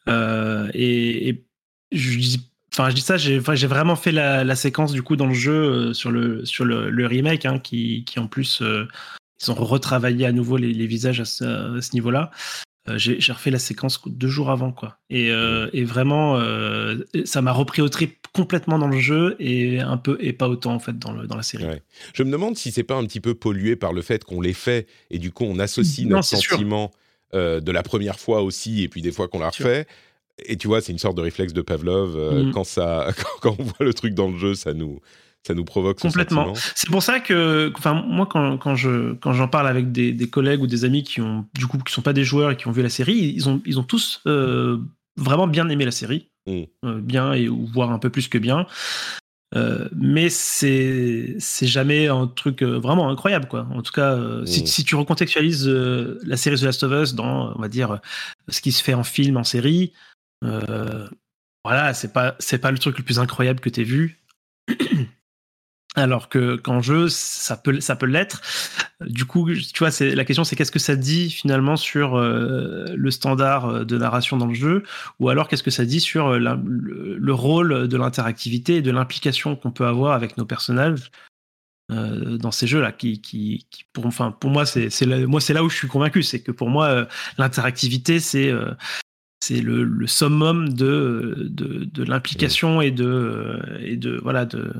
Et je dis Enfin, je dis ça, j'ai vraiment fait la, la séquence du coup dans le jeu euh, sur le sur le, le remake, hein, qui, qui en plus euh, ils ont retravaillé à nouveau les, les visages à ce, niveau-là. Euh, j'ai refait la séquence deux jours avant, quoi. Et, euh, et vraiment, ça m'a repris au trip complètement dans le jeu et un peu et pas autant en fait dans le dans la série. Ouais. Je me demande si c'est pas un petit peu pollué par le fait qu'on les fait et du coup on associe Non, notre sentiment de la première fois aussi et puis des fois qu'on l'a Sûr. Et tu vois, c'est une sorte de réflexe de Pavlov. euh, Mhm. quand, ça, quand, on voit le truc dans le jeu, ça nous, ça nous provoque Complètement. C'est pour ça que, enfin, moi, quand, quand je quand j'en parle avec des, des collègues ou des amis qui ont, du coup, qui sont pas des joueurs et qui ont vu la série, ils ont, ils ont tous euh, vraiment bien aimé la série, Mm. Euh, bien et ou voire un peu plus que bien. Euh, mais c'est c'est jamais un truc euh, vraiment incroyable quoi. En tout cas, euh, si, Mm. si tu recontextualises la série The Last of Us dans, on va dire, ce qui se fait en film, en série, euh, voilà, c'est pas c'est pas le truc le plus incroyable que t'aies vu. Alors que qu'en jeu, ça peut, ça peut l'être. Du coup, tu vois, c'est la question, c'est qu'est-ce que ça dit finalement sur euh, le standard euh, de narration dans le jeu, ou alors qu'est-ce que ça dit sur le, le rôle de l'interactivité et de l'implication qu'on peut avoir avec nos personnages dans ces jeux-là, qui, qui, pour, enfin, pour moi, c'est, moi, c'est là où je suis convaincu, c'est que pour moi, l'interactivité, c'est c'est le, summum de, l'implication et de, euh,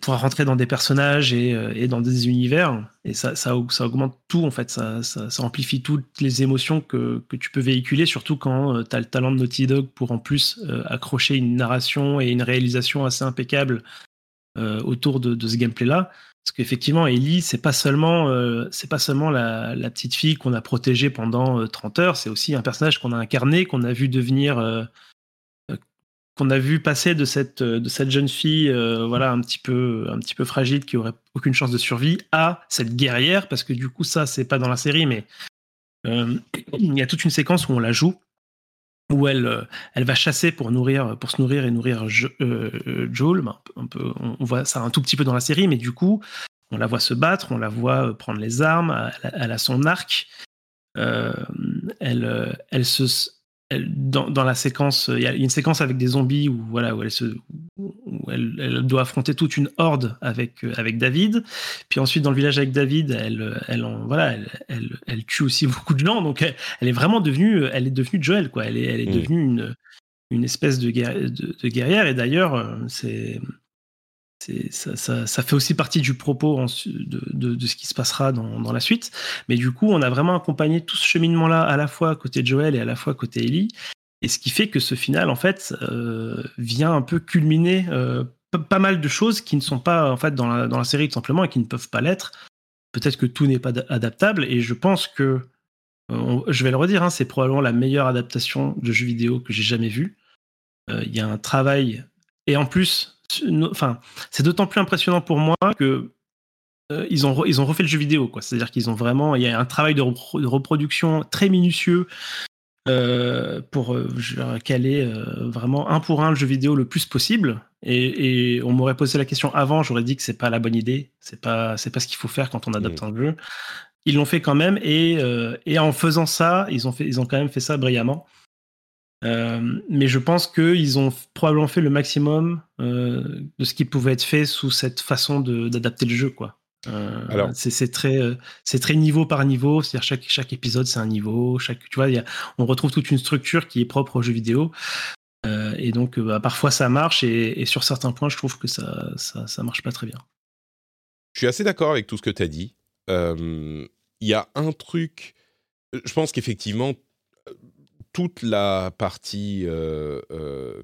pouvoir rentrer dans des personnages et, euh, dans des univers. Et ça, ça, aug- ça augmente tout, en fait. Ça, amplifie toutes les émotions que, tu peux véhiculer, surtout quand tu as le talent de Naughty Dog pour en plus euh, accrocher une narration et une réalisation assez impeccable euh, autour de, de ce gameplay-là. Parce qu'effectivement, Ellie, c'est pas seulement, euh, c'est pas seulement la, la petite fille qu'on a protégée pendant euh, 30 heures, c'est aussi un personnage qu'on a incarné, qu'on a vu devenir, euh, euh, qu'on a vu passer de cette, de cette jeune fille, voilà, un petit peu, un petit peu fragile, qui aurait aucune chance de survie, à cette guerrière, parce que du coup, ça, c'est pas dans la série, mais il y a toute une séquence où on la joue, où elle, euh, elle va chasser pour nourrir, pour se nourrir et nourrir Jo- euh, Joel. Ben, on voit ça un tout petit peu dans la série, mais du coup, on la voit se battre, on la voit euh, prendre les armes, elle a, son arc. Euh, elle, euh, elle se, dans, dans la séquence, il y a une séquence avec des zombies où voilà où elle se, elle, elle doit affronter toute une horde avec euh, avec David. Puis ensuite dans le village avec David, elle, elle en, voilà, elle, elle, tue aussi beaucoup de gens. Donc elle, elle est vraiment devenue, elle est devenue Joel quoi. Elle est, elle est Mm. devenue une une espèce de, de, guerrière. Et d'ailleurs, c'est ça, ça, ça, fait aussi partie du propos de, de, de, ce qui se passera dans, dans, la suite. Mais du coup, on a vraiment accompagné tout ce cheminement-là, à la fois côté Joel et à la fois côté Ellie. Et ce qui fait que ce final, en fait, euh, vient un peu culminer euh, pas mal de choses qui ne sont pas en fait dans la, dans la série tout simplement et qui ne peuvent pas l'être. Peut-être que tout n'est pas adaptable. Et je pense que, euh, je vais le redire, hein, c'est probablement la meilleure adaptation de jeu vidéo que j'ai jamais vue. Il y a un travail. Et en plus, enfin, c'est d'autant plus impressionnant pour moi que ils, ont ils ont refait le jeu vidéo, quoi. C'est-à-dire qu'ils ont vraiment, il y a un travail de reproduction très minutieux euh, pour euh, caler euh, vraiment un pour un le jeu vidéo le plus possible. Et, et on m'aurait posé la question avant, j'aurais dit que c'est pas la bonne idée, c'est pas c'est pas ce qu'il faut faire quand on adapte mmh. un jeu. Ils l'ont fait quand même et, et en faisant ça, ils ont fait ils ont quand même fait ça brillamment. Mais je pense qu'ils ont probablement fait le maximum de ce qui pouvait être fait sous cette façon d'adapter le jeu, quoi. Euh, Alors, c'est très, euh, c'est très niveau par niveau. C'est-à-dire chaque chaque épisode c'est un niveau. Chaque, tu vois, y a, on retrouve toute une structure qui est propre au jeu vidéo. Euh, et donc, bah, parfois ça marche et, et, sur certains points, je trouve que ça, ça, ça marche pas très bien. Je suis assez d'accord avec tout ce que tu as dit. Il y a un truc. Je pense qu'effectivement, toute la partie,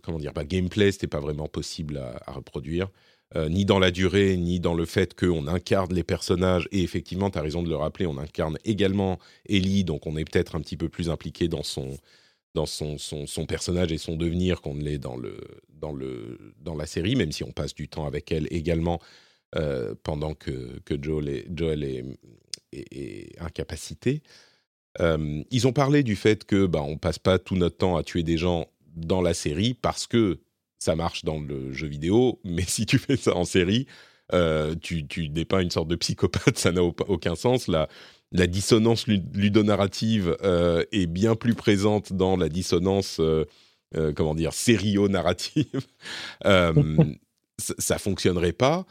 comment dire, bah, gameplay, c'était pas vraiment possible à, à reproduire, euh, ni dans la durée, ni dans le fait qu'on incarne les personnages. Et effectivement, tu as raison de le rappeler, on incarne également Ellie, donc on est peut-être un petit peu plus impliqué dans son, dans son, son, son personnage et son devenir qu'on l'est dans, le, dans, le, dans la série, même si on passe du temps avec elle également pendant que, que Joel est, Joel est incapacité. Euh, ils ont parlé du fait que bah, on passe pas tout notre temps à tuer des gens dans la série parce que ça marche dans le jeu vidéo, mais si tu fais ça en série, euh, tu, tu pas une sorte de psychopathe, ça n'a aucun sens. La, dissonance ludonarrative euh, est bien plus présente dans la dissonance, euh, euh comment dire, sério-narrative. ça, fonctionnerait pas.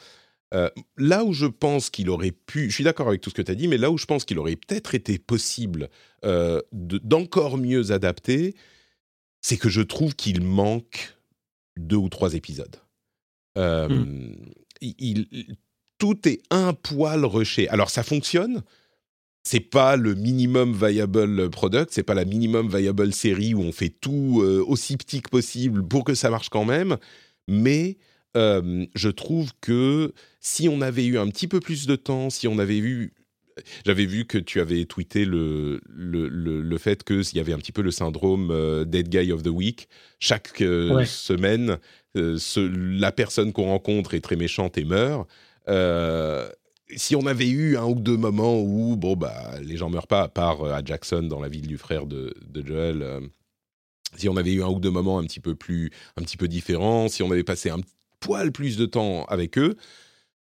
Là où je pense qu'il aurait pu, je suis d'accord avec tout ce que tu as dit, mais là où je pense qu'il aurait peut-être été possible d'encore mieux adapter, c'est que je trouve qu'il manque deux ou trois épisodes. Euh, hmm. il, tout est un poil rushé. Alors ça fonctionne, c'est pas le minimum viable product, c'est pas la minimum viable série où on fait tout aussi petit que possible pour que ça marche quand même, mais je trouve que si on avait eu un petit peu plus de temps, si on avait eu j'avais vu que tu avais tweeté le, le, le, fait qu'il y avait un petit peu le syndrome Dead Guy of the Week. Chaque semaine, la personne qu'on rencontre est très méchante et meurt. si on avait eu un ou deux moments où bon bah les gens meurent pas, à part à Jackson dans la ville du frère de, de Joel, si on avait eu un ou deux moments un petit peu plus, un petit peu différents, si on avait passé un poil plus de temps avec eux,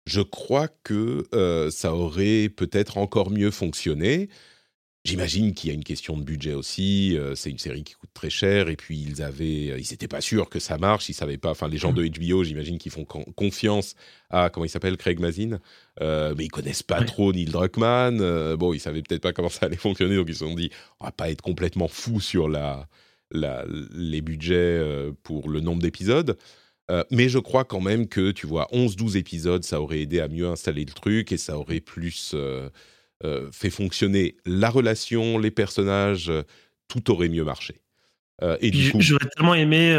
je crois que euh, ça aurait peut-être encore mieux fonctionné. J'imagine qu'il y a une question de budget aussi. Euh, c'est une série qui coûte très cher et puis ils avaient, euh, ils n'étaient pas sûrs que ça marche. Ils savaient pas. Enfin, les gens de HBO, j'imagine qu'ils font confiance à comment il s'appelle Craig Mazin, mais ils connaissent pas trop Neil Druckmann. bon, ils savaient peut-être pas comment ça allait fonctionner, donc ils se sont dit, on va pas être complètement fou sur la, la les budgets pour le nombre d'épisodes. Euh, mais je crois quand même que, tu vois, 11-12 épisodes, ça aurait aidé à mieux installer le truc et ça aurait plus euh, euh, fait fonctionner la relation, les personnages, tout aurait mieux marché. et du coup... J'aurais tellement aimé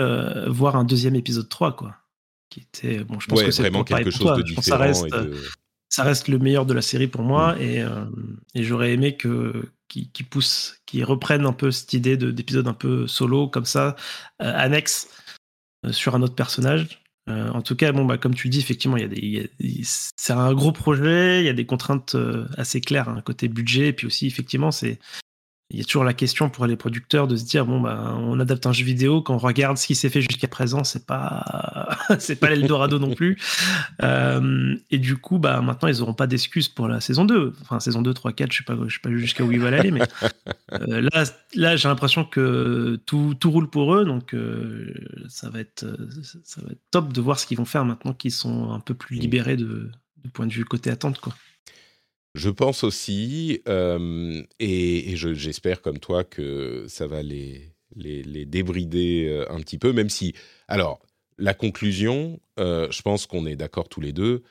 voir un deuxième épisode 3, quoi. Qui était, bon, je pense que c'est vraiment quelque chose de différent. Ça reste, ça reste, le meilleur de la série pour moi mm. et, et j'aurais aimé que qui, qui pousse, qui reprenne un peu cette idée d'épisode un peu solo comme ça, annexe sur un autre personnage. Euh, en tout cas, bon, bah, comme tu dis, effectivement, il y a des, c'est un gros projet, il y a des contraintes euh, assez claires, hein, côté budget, et puis aussi, effectivement, c'est il y a toujours la question pour les producteurs de se dire bon bah on adapte un jeu vidéo quand on regarde ce qui s'est fait jusqu'à présent c'est pas c'est pas l'Eldorado non plus. Euh, et du coup bah maintenant ils auront pas d'excuses pour la saison 2 enfin saison 2 3 4 je sais pas je sais pas jusqu'à où ils veulent aller mais euh, là là j'ai l'impression que tout, tout roule pour eux. Donc euh, ça va être ça va être top de voir ce qu'ils vont faire maintenant qu'ils sont un peu plus libérés de, du point de vue côté attente quoi je pense aussi, euh, et, j'espère comme toi que ça va les, débrider euh, un petit peu, même si. Alors, la conclusion, euh, je pense qu'on est d'accord tous les deux.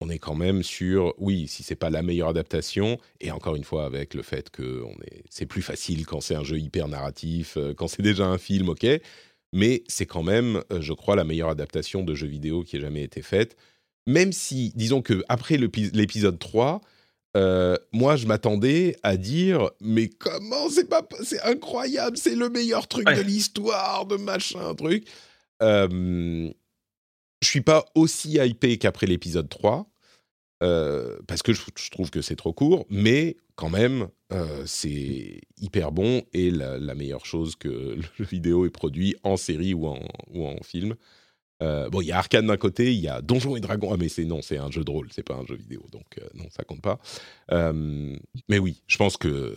On est quand même sur, oui, si c'est pas la meilleure adaptation, et encore une fois avec le fait que c'est plus facile quand c'est un jeu hyper narratif, quand c'est déjà un film, ok, mais c'est quand même, je crois, la meilleure adaptation de jeu vidéo qui ait jamais été faite. Même si, disons que après l'épi- l'épisode 3, euh, moi je m'attendais à dire, mais comment c'est pas, c'est incroyable, c'est le meilleur truc Ouais. de l'histoire, de machin, truc. Euh, je suis pas aussi hypé qu'après l'épisode 3, euh, parce que je, je trouve que c'est trop court, mais quand même, c'est hyper bon et la, la meilleure chose que le jeu vidéo est produit en série ou en, ou en film. Euh, bon, il y a Arcane d'un côté, il y a Donjons et Dragons. Ah, mais c'est non, c'est un jeu de rôle, c'est pas un jeu vidéo, donc euh, non, ça compte pas. Euh, mais oui, je pense que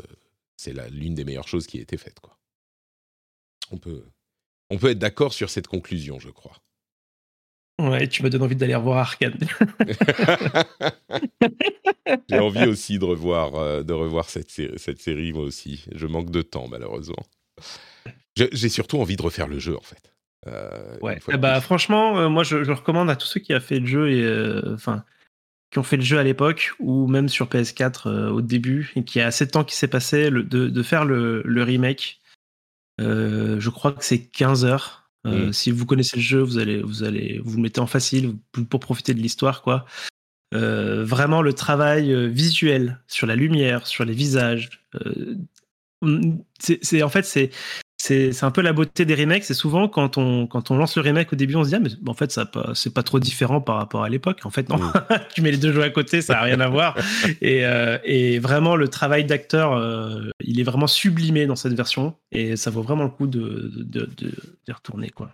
c'est l'une des meilleures choses qui a été faite, quoi. On peut, on peut être d'accord sur cette conclusion, je crois. Ouais, tu me donnes envie d'aller revoir Arkane. J'ai envie aussi de revoir, de revoir cette, série, cette série, moi aussi. Je manque de temps, malheureusement. J'ai surtout envie de refaire le jeu, en fait. Euh, Ouais. Eh de bah, franchement, euh, moi, je, je recommande à tous ceux qui ont fait le jeu et euh, enfin qui ont fait le jeu à l'époque ou même sur PS4 euh, au début et qui a assez de temps qui s'est passé le- de, de faire le, le remake. Je crois que c'est 15 heures. Mm. Si vous connaissez le jeu, vous allez vous allez vous mettez en facile pour, profiter de l'histoire, quoi. Vraiment le travail visuel sur la lumière, sur les visages. mm, c'est- en fait c'est c'est un peu la beauté des remakes. C'est souvent quand on quand on lance le remake au début, on se dit ah, mais en fait ça c'est pas trop différent par rapport à l'époque. En fait non, Mm. tu mets les deux jeux à côté, ça a rien à voir. Et, euh, et vraiment le travail d'acteur, euh, il est vraiment sublimé dans cette version et ça vaut vraiment le coup de de, de, retourner quoi.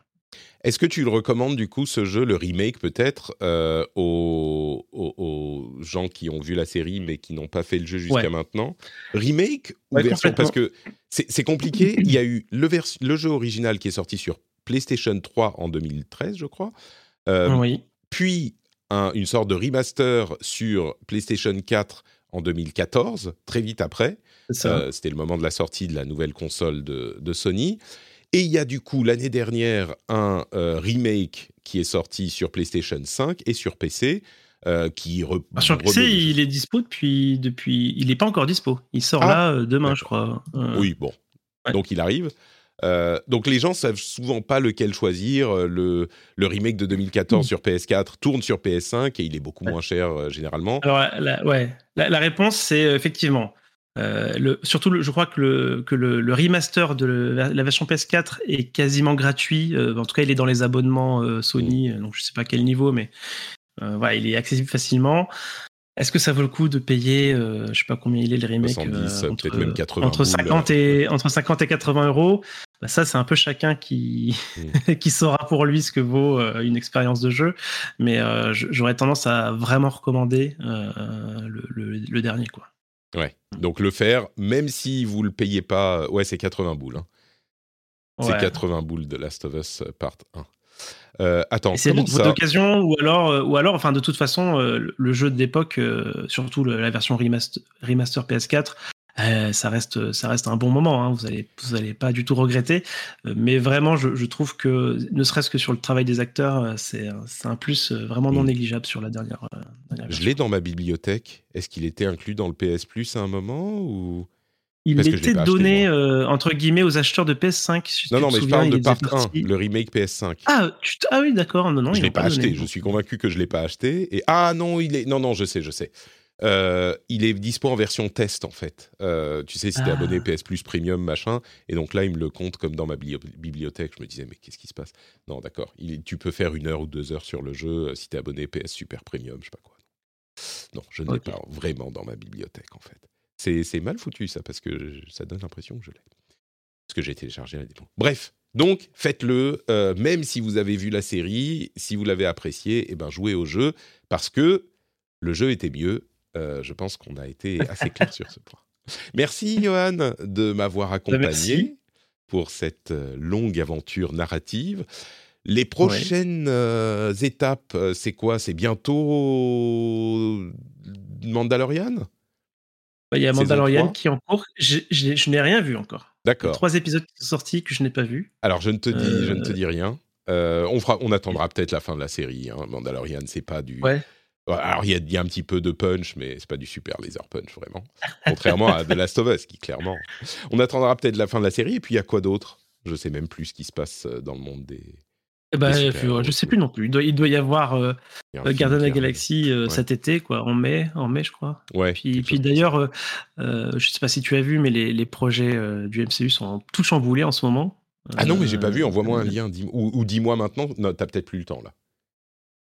Est-ce que tu le recommandes, du coup, ce jeu, le remake, peut-être, euh, aux, aux- aux gens qui ont vu la série mais qui n'ont pas fait le jeu jusqu'à Ouais. maintenant? Remake ou Ouais, version? Parce que c'est compliqué. Il y a eu le, jeu original qui est sorti sur PlayStation 3 en 2013, je crois. Euh, oui. puis un- une sorte de remaster sur PlayStation 4 en 2014, très vite après. Euh, C'était le moment de la sortie de la nouvelle console de, de Sony. Et il y a du coup l'année dernière un euh, remake qui est sorti sur PlayStation 5 et sur PC. euh, qui re- Ah, sur PC, il est dispo depuis, depuis. Il n'est pas encore dispo. Il sort Ah, là euh, demain, je crois. Oui, bon. Ouais. Donc il arrive. Euh, donc les gens savent souvent pas lequel choisir. Le, le remake de 2014 sur PS4 tourne sur PS5 et il est beaucoup. Ouais. moins cher euh, généralement. Alors, la, ouais, la, la réponse, c'est effectivement. Euh, le, surtout, le- je crois que le, que le, le remaster de la, version PS4 est quasiment gratuit. euh, en tout cas, il est dans les abonnements euh, Sony. euh, Donc, je sais pas quel niveau, mais voilà, il est accessible facilement. Est-ce que ça vaut le coup de payer, je sais pas combien il est le remake, 70, euh, peut-être même 80 entre boules, 50 et entre 50 et 80 euros? Bah, Ça, c'est un peu chacun qui qui saura pour lui ce que vaut euh, une expérience de jeu. Mais euh, j'aurais tendance à vraiment recommander euh, le, le- le dernier, quoi. Ouais. Donc le faire, même si vous le payez pas, euh, ouais, c'est 80 boules. hein. C'est Ouais. 80 boules de Last of Us euh, Part 1. Euh, attends, c'est comment ça d'occasion ou alors, ou alors, enfin, de toute façon, le- jeu d'époque, surtout la version remaster, remaster PS4, euh, ça reste, ça reste un bon moment. hein, vous allez, vous allez pas du tout regretter. Euh, mais vraiment, je, je trouve que, ne serait-ce que sur le travail des acteurs, euh, c'est, un- plus euh, vraiment non Mm. négligeable sur la dernière. euh, dernière Je l'ai dans ma bibliothèque. Est-ce qu'il était inclus dans le PS Plus à un moment ou? Il était pas acheté, donné euh, entre guillemets aux acheteurs de PS5. si Non, non, mais je parle de Part 1, partie- le remake PS5. Ah, tu ah oui, d'accord. Non, non, je l'ai pas donné. acheté. Je suis convaincu que je l'ai pas acheté. Et ah non, il est non non, je sais, je sais. Euh, il est dispo en version test en fait. Euh, tu sais, si t'es Ah. abonné PS Plus Premium machin, et donc là il me le compte comme dans ma bibli- bibliothèque. Je me disais mais qu'est-ce qui se passe? Non, d'accord. Tu peux faire une heure ou deux heures sur le jeu euh, si t'es abonné PS Super Premium, je sais pas quoi. Non, je ne l'ai pas vraiment dans ma bibliothèque en fait. C'est mal foutu ça parce que je- ça donne l'impression que je l'ai. Parce que j'ai téléchargé la démo. Bref, donc faites-le, euh, même si vous avez vu la série, si vous l'avez apprécié, et ben jouez au jeu parce que le jeu était mieux. Euh, je pense qu'on a été assez clair sur ce point. Merci Johan de m'avoir accompagné merci. pour cette euh, longue aventure narrative. Les prochaines euh, étapes, c'est quoi? C'est bientôt Mandalorian? Bah, Il y a Mandalorian 3. qui est en cours. Je n'ai rien vu encore. D'accord. Trois épisodes qui sont sortis que je n'ai pas vus. Alors, je ne te dis, je ne te dis rien. Euh, on, fera, on attendra peut-être la fin de la série. Hein. Mandalorian, c'est pas du. Ouais. Alors, il y, a- il y a un petit peu de punch, mais c'est pas du super laser punch, vraiment. Contrairement à The Last of Us, qui clairement. On attendra peut-être la fin de la série, et puis il y a quoi d'autre? Je sais même plus ce qui se passe euh, dans le monde des. Eh ben, Des super-héros, je sais plus non plus. Il doit, il doit y avoir euh, il y a un euh, film Garden of qui the Galaxy euh, Ouais. cet été, quoi, en mai, en mai, je crois. Ouais. Puis, puis d'ailleurs, euh, euh, je sais pas si tu as vu, mais les, les projets euh, du MCU sont tout chamboulés en ce moment. Ah non, mais j'ai pas Euh, vu. Envoie-moi un euh, lien. dis- ou ou dis-moi maintenant. Non, t'as peut-être plus le temps là.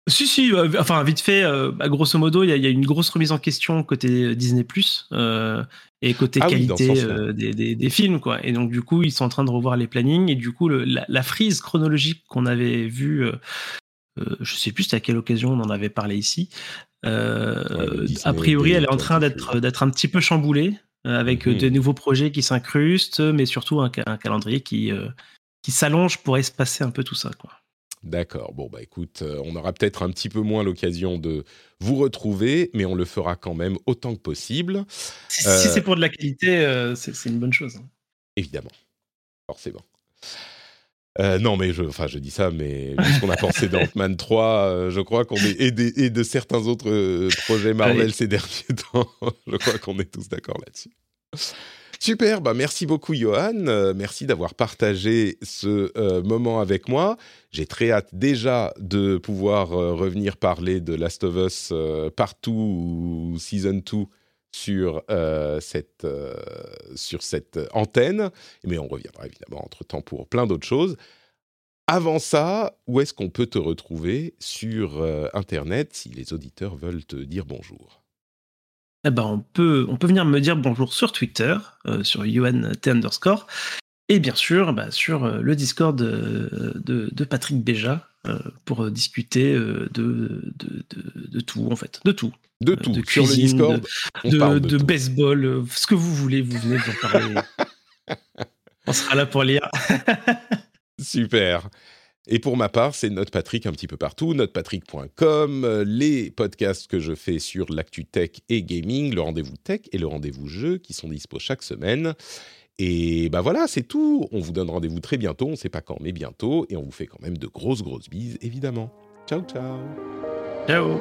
Si, si, euh, enfin, vite fait, euh, bah, grosso modo, il y, a- il y a une grosse remise en question côté euh, Disney, euh, et côté Ah qualité des, des- des films, quoi. Et donc, du coup, ils sont en train de revoir les plannings, et du coup, le- la, la frise chronologique qu'on avait vue, je sais plus c'était à quelle occasion on en avait parlé ici, Ouais, le Disney a priori, elle est en train 23. d'être un petit peu chamboulée, avec euh, Mhm. de nouveaux projets qui s'incrustent, mais surtout un, ca- un calendrier qui, qui s'allonge pour espacer un peu tout ça, quoi. D'accord. Bon, bah écoute, euh, on aura peut-être un petit peu moins l'occasion de vous retrouver, mais on le fera quand même autant que possible. Si, Euh, si c'est pour de la qualité, euh, c'est une bonne chose. Évidemment. Forcément. Euh, non, mais je, enfin, je dis ça, mais vu ce qu'on a pensé d'Ant-Man 3, euh, je crois qu'on est, et, des- et de certains autres projets Marvel ces derniers temps, je crois qu'on est tous d'accord là-dessus. Super, bah merci beaucoup Johan, Euh, merci d'avoir partagé ce euh, moment avec moi. J'ai très hâte déjà de pouvoir euh, revenir parler de Last of Us partout ou Season 2 sur, cette, sur cette antenne, mais on reviendra évidemment entre-temps pour plein d'autres choses. Avant ça, où est-ce qu'on peut te retrouver sur Internet si les auditeurs veulent te dire bonjour? Eh ben, on, peut, on peut venir me dire bonjour sur Twitter, euh, sur Yohan T underscore, et bien sûr bah, sur euh, le Discord euh, de, de Patrick Béja euh, pour discuter de, de, de, de tout, en fait, de tout. De tout. de sur le cuisine, Discord, De, baseball, ce que vous voulez, vous venez vous en parler. on sera là pour lire. Super. Et pour ma part, c'est NotePatrick un petit peu partout, notepatrick.com, euh, les podcasts que je fais sur l'actu tech et gaming, le rendez-vous tech et le rendez-vous jeu qui sont dispo chaque semaine. Et bah voilà, c'est tout. On vous donne rendez-vous très bientôt, on ne sait pas quand, mais bientôt. Et on vous fait quand même de grosses, grosses bises, évidemment. Ciao, ciao. Ciao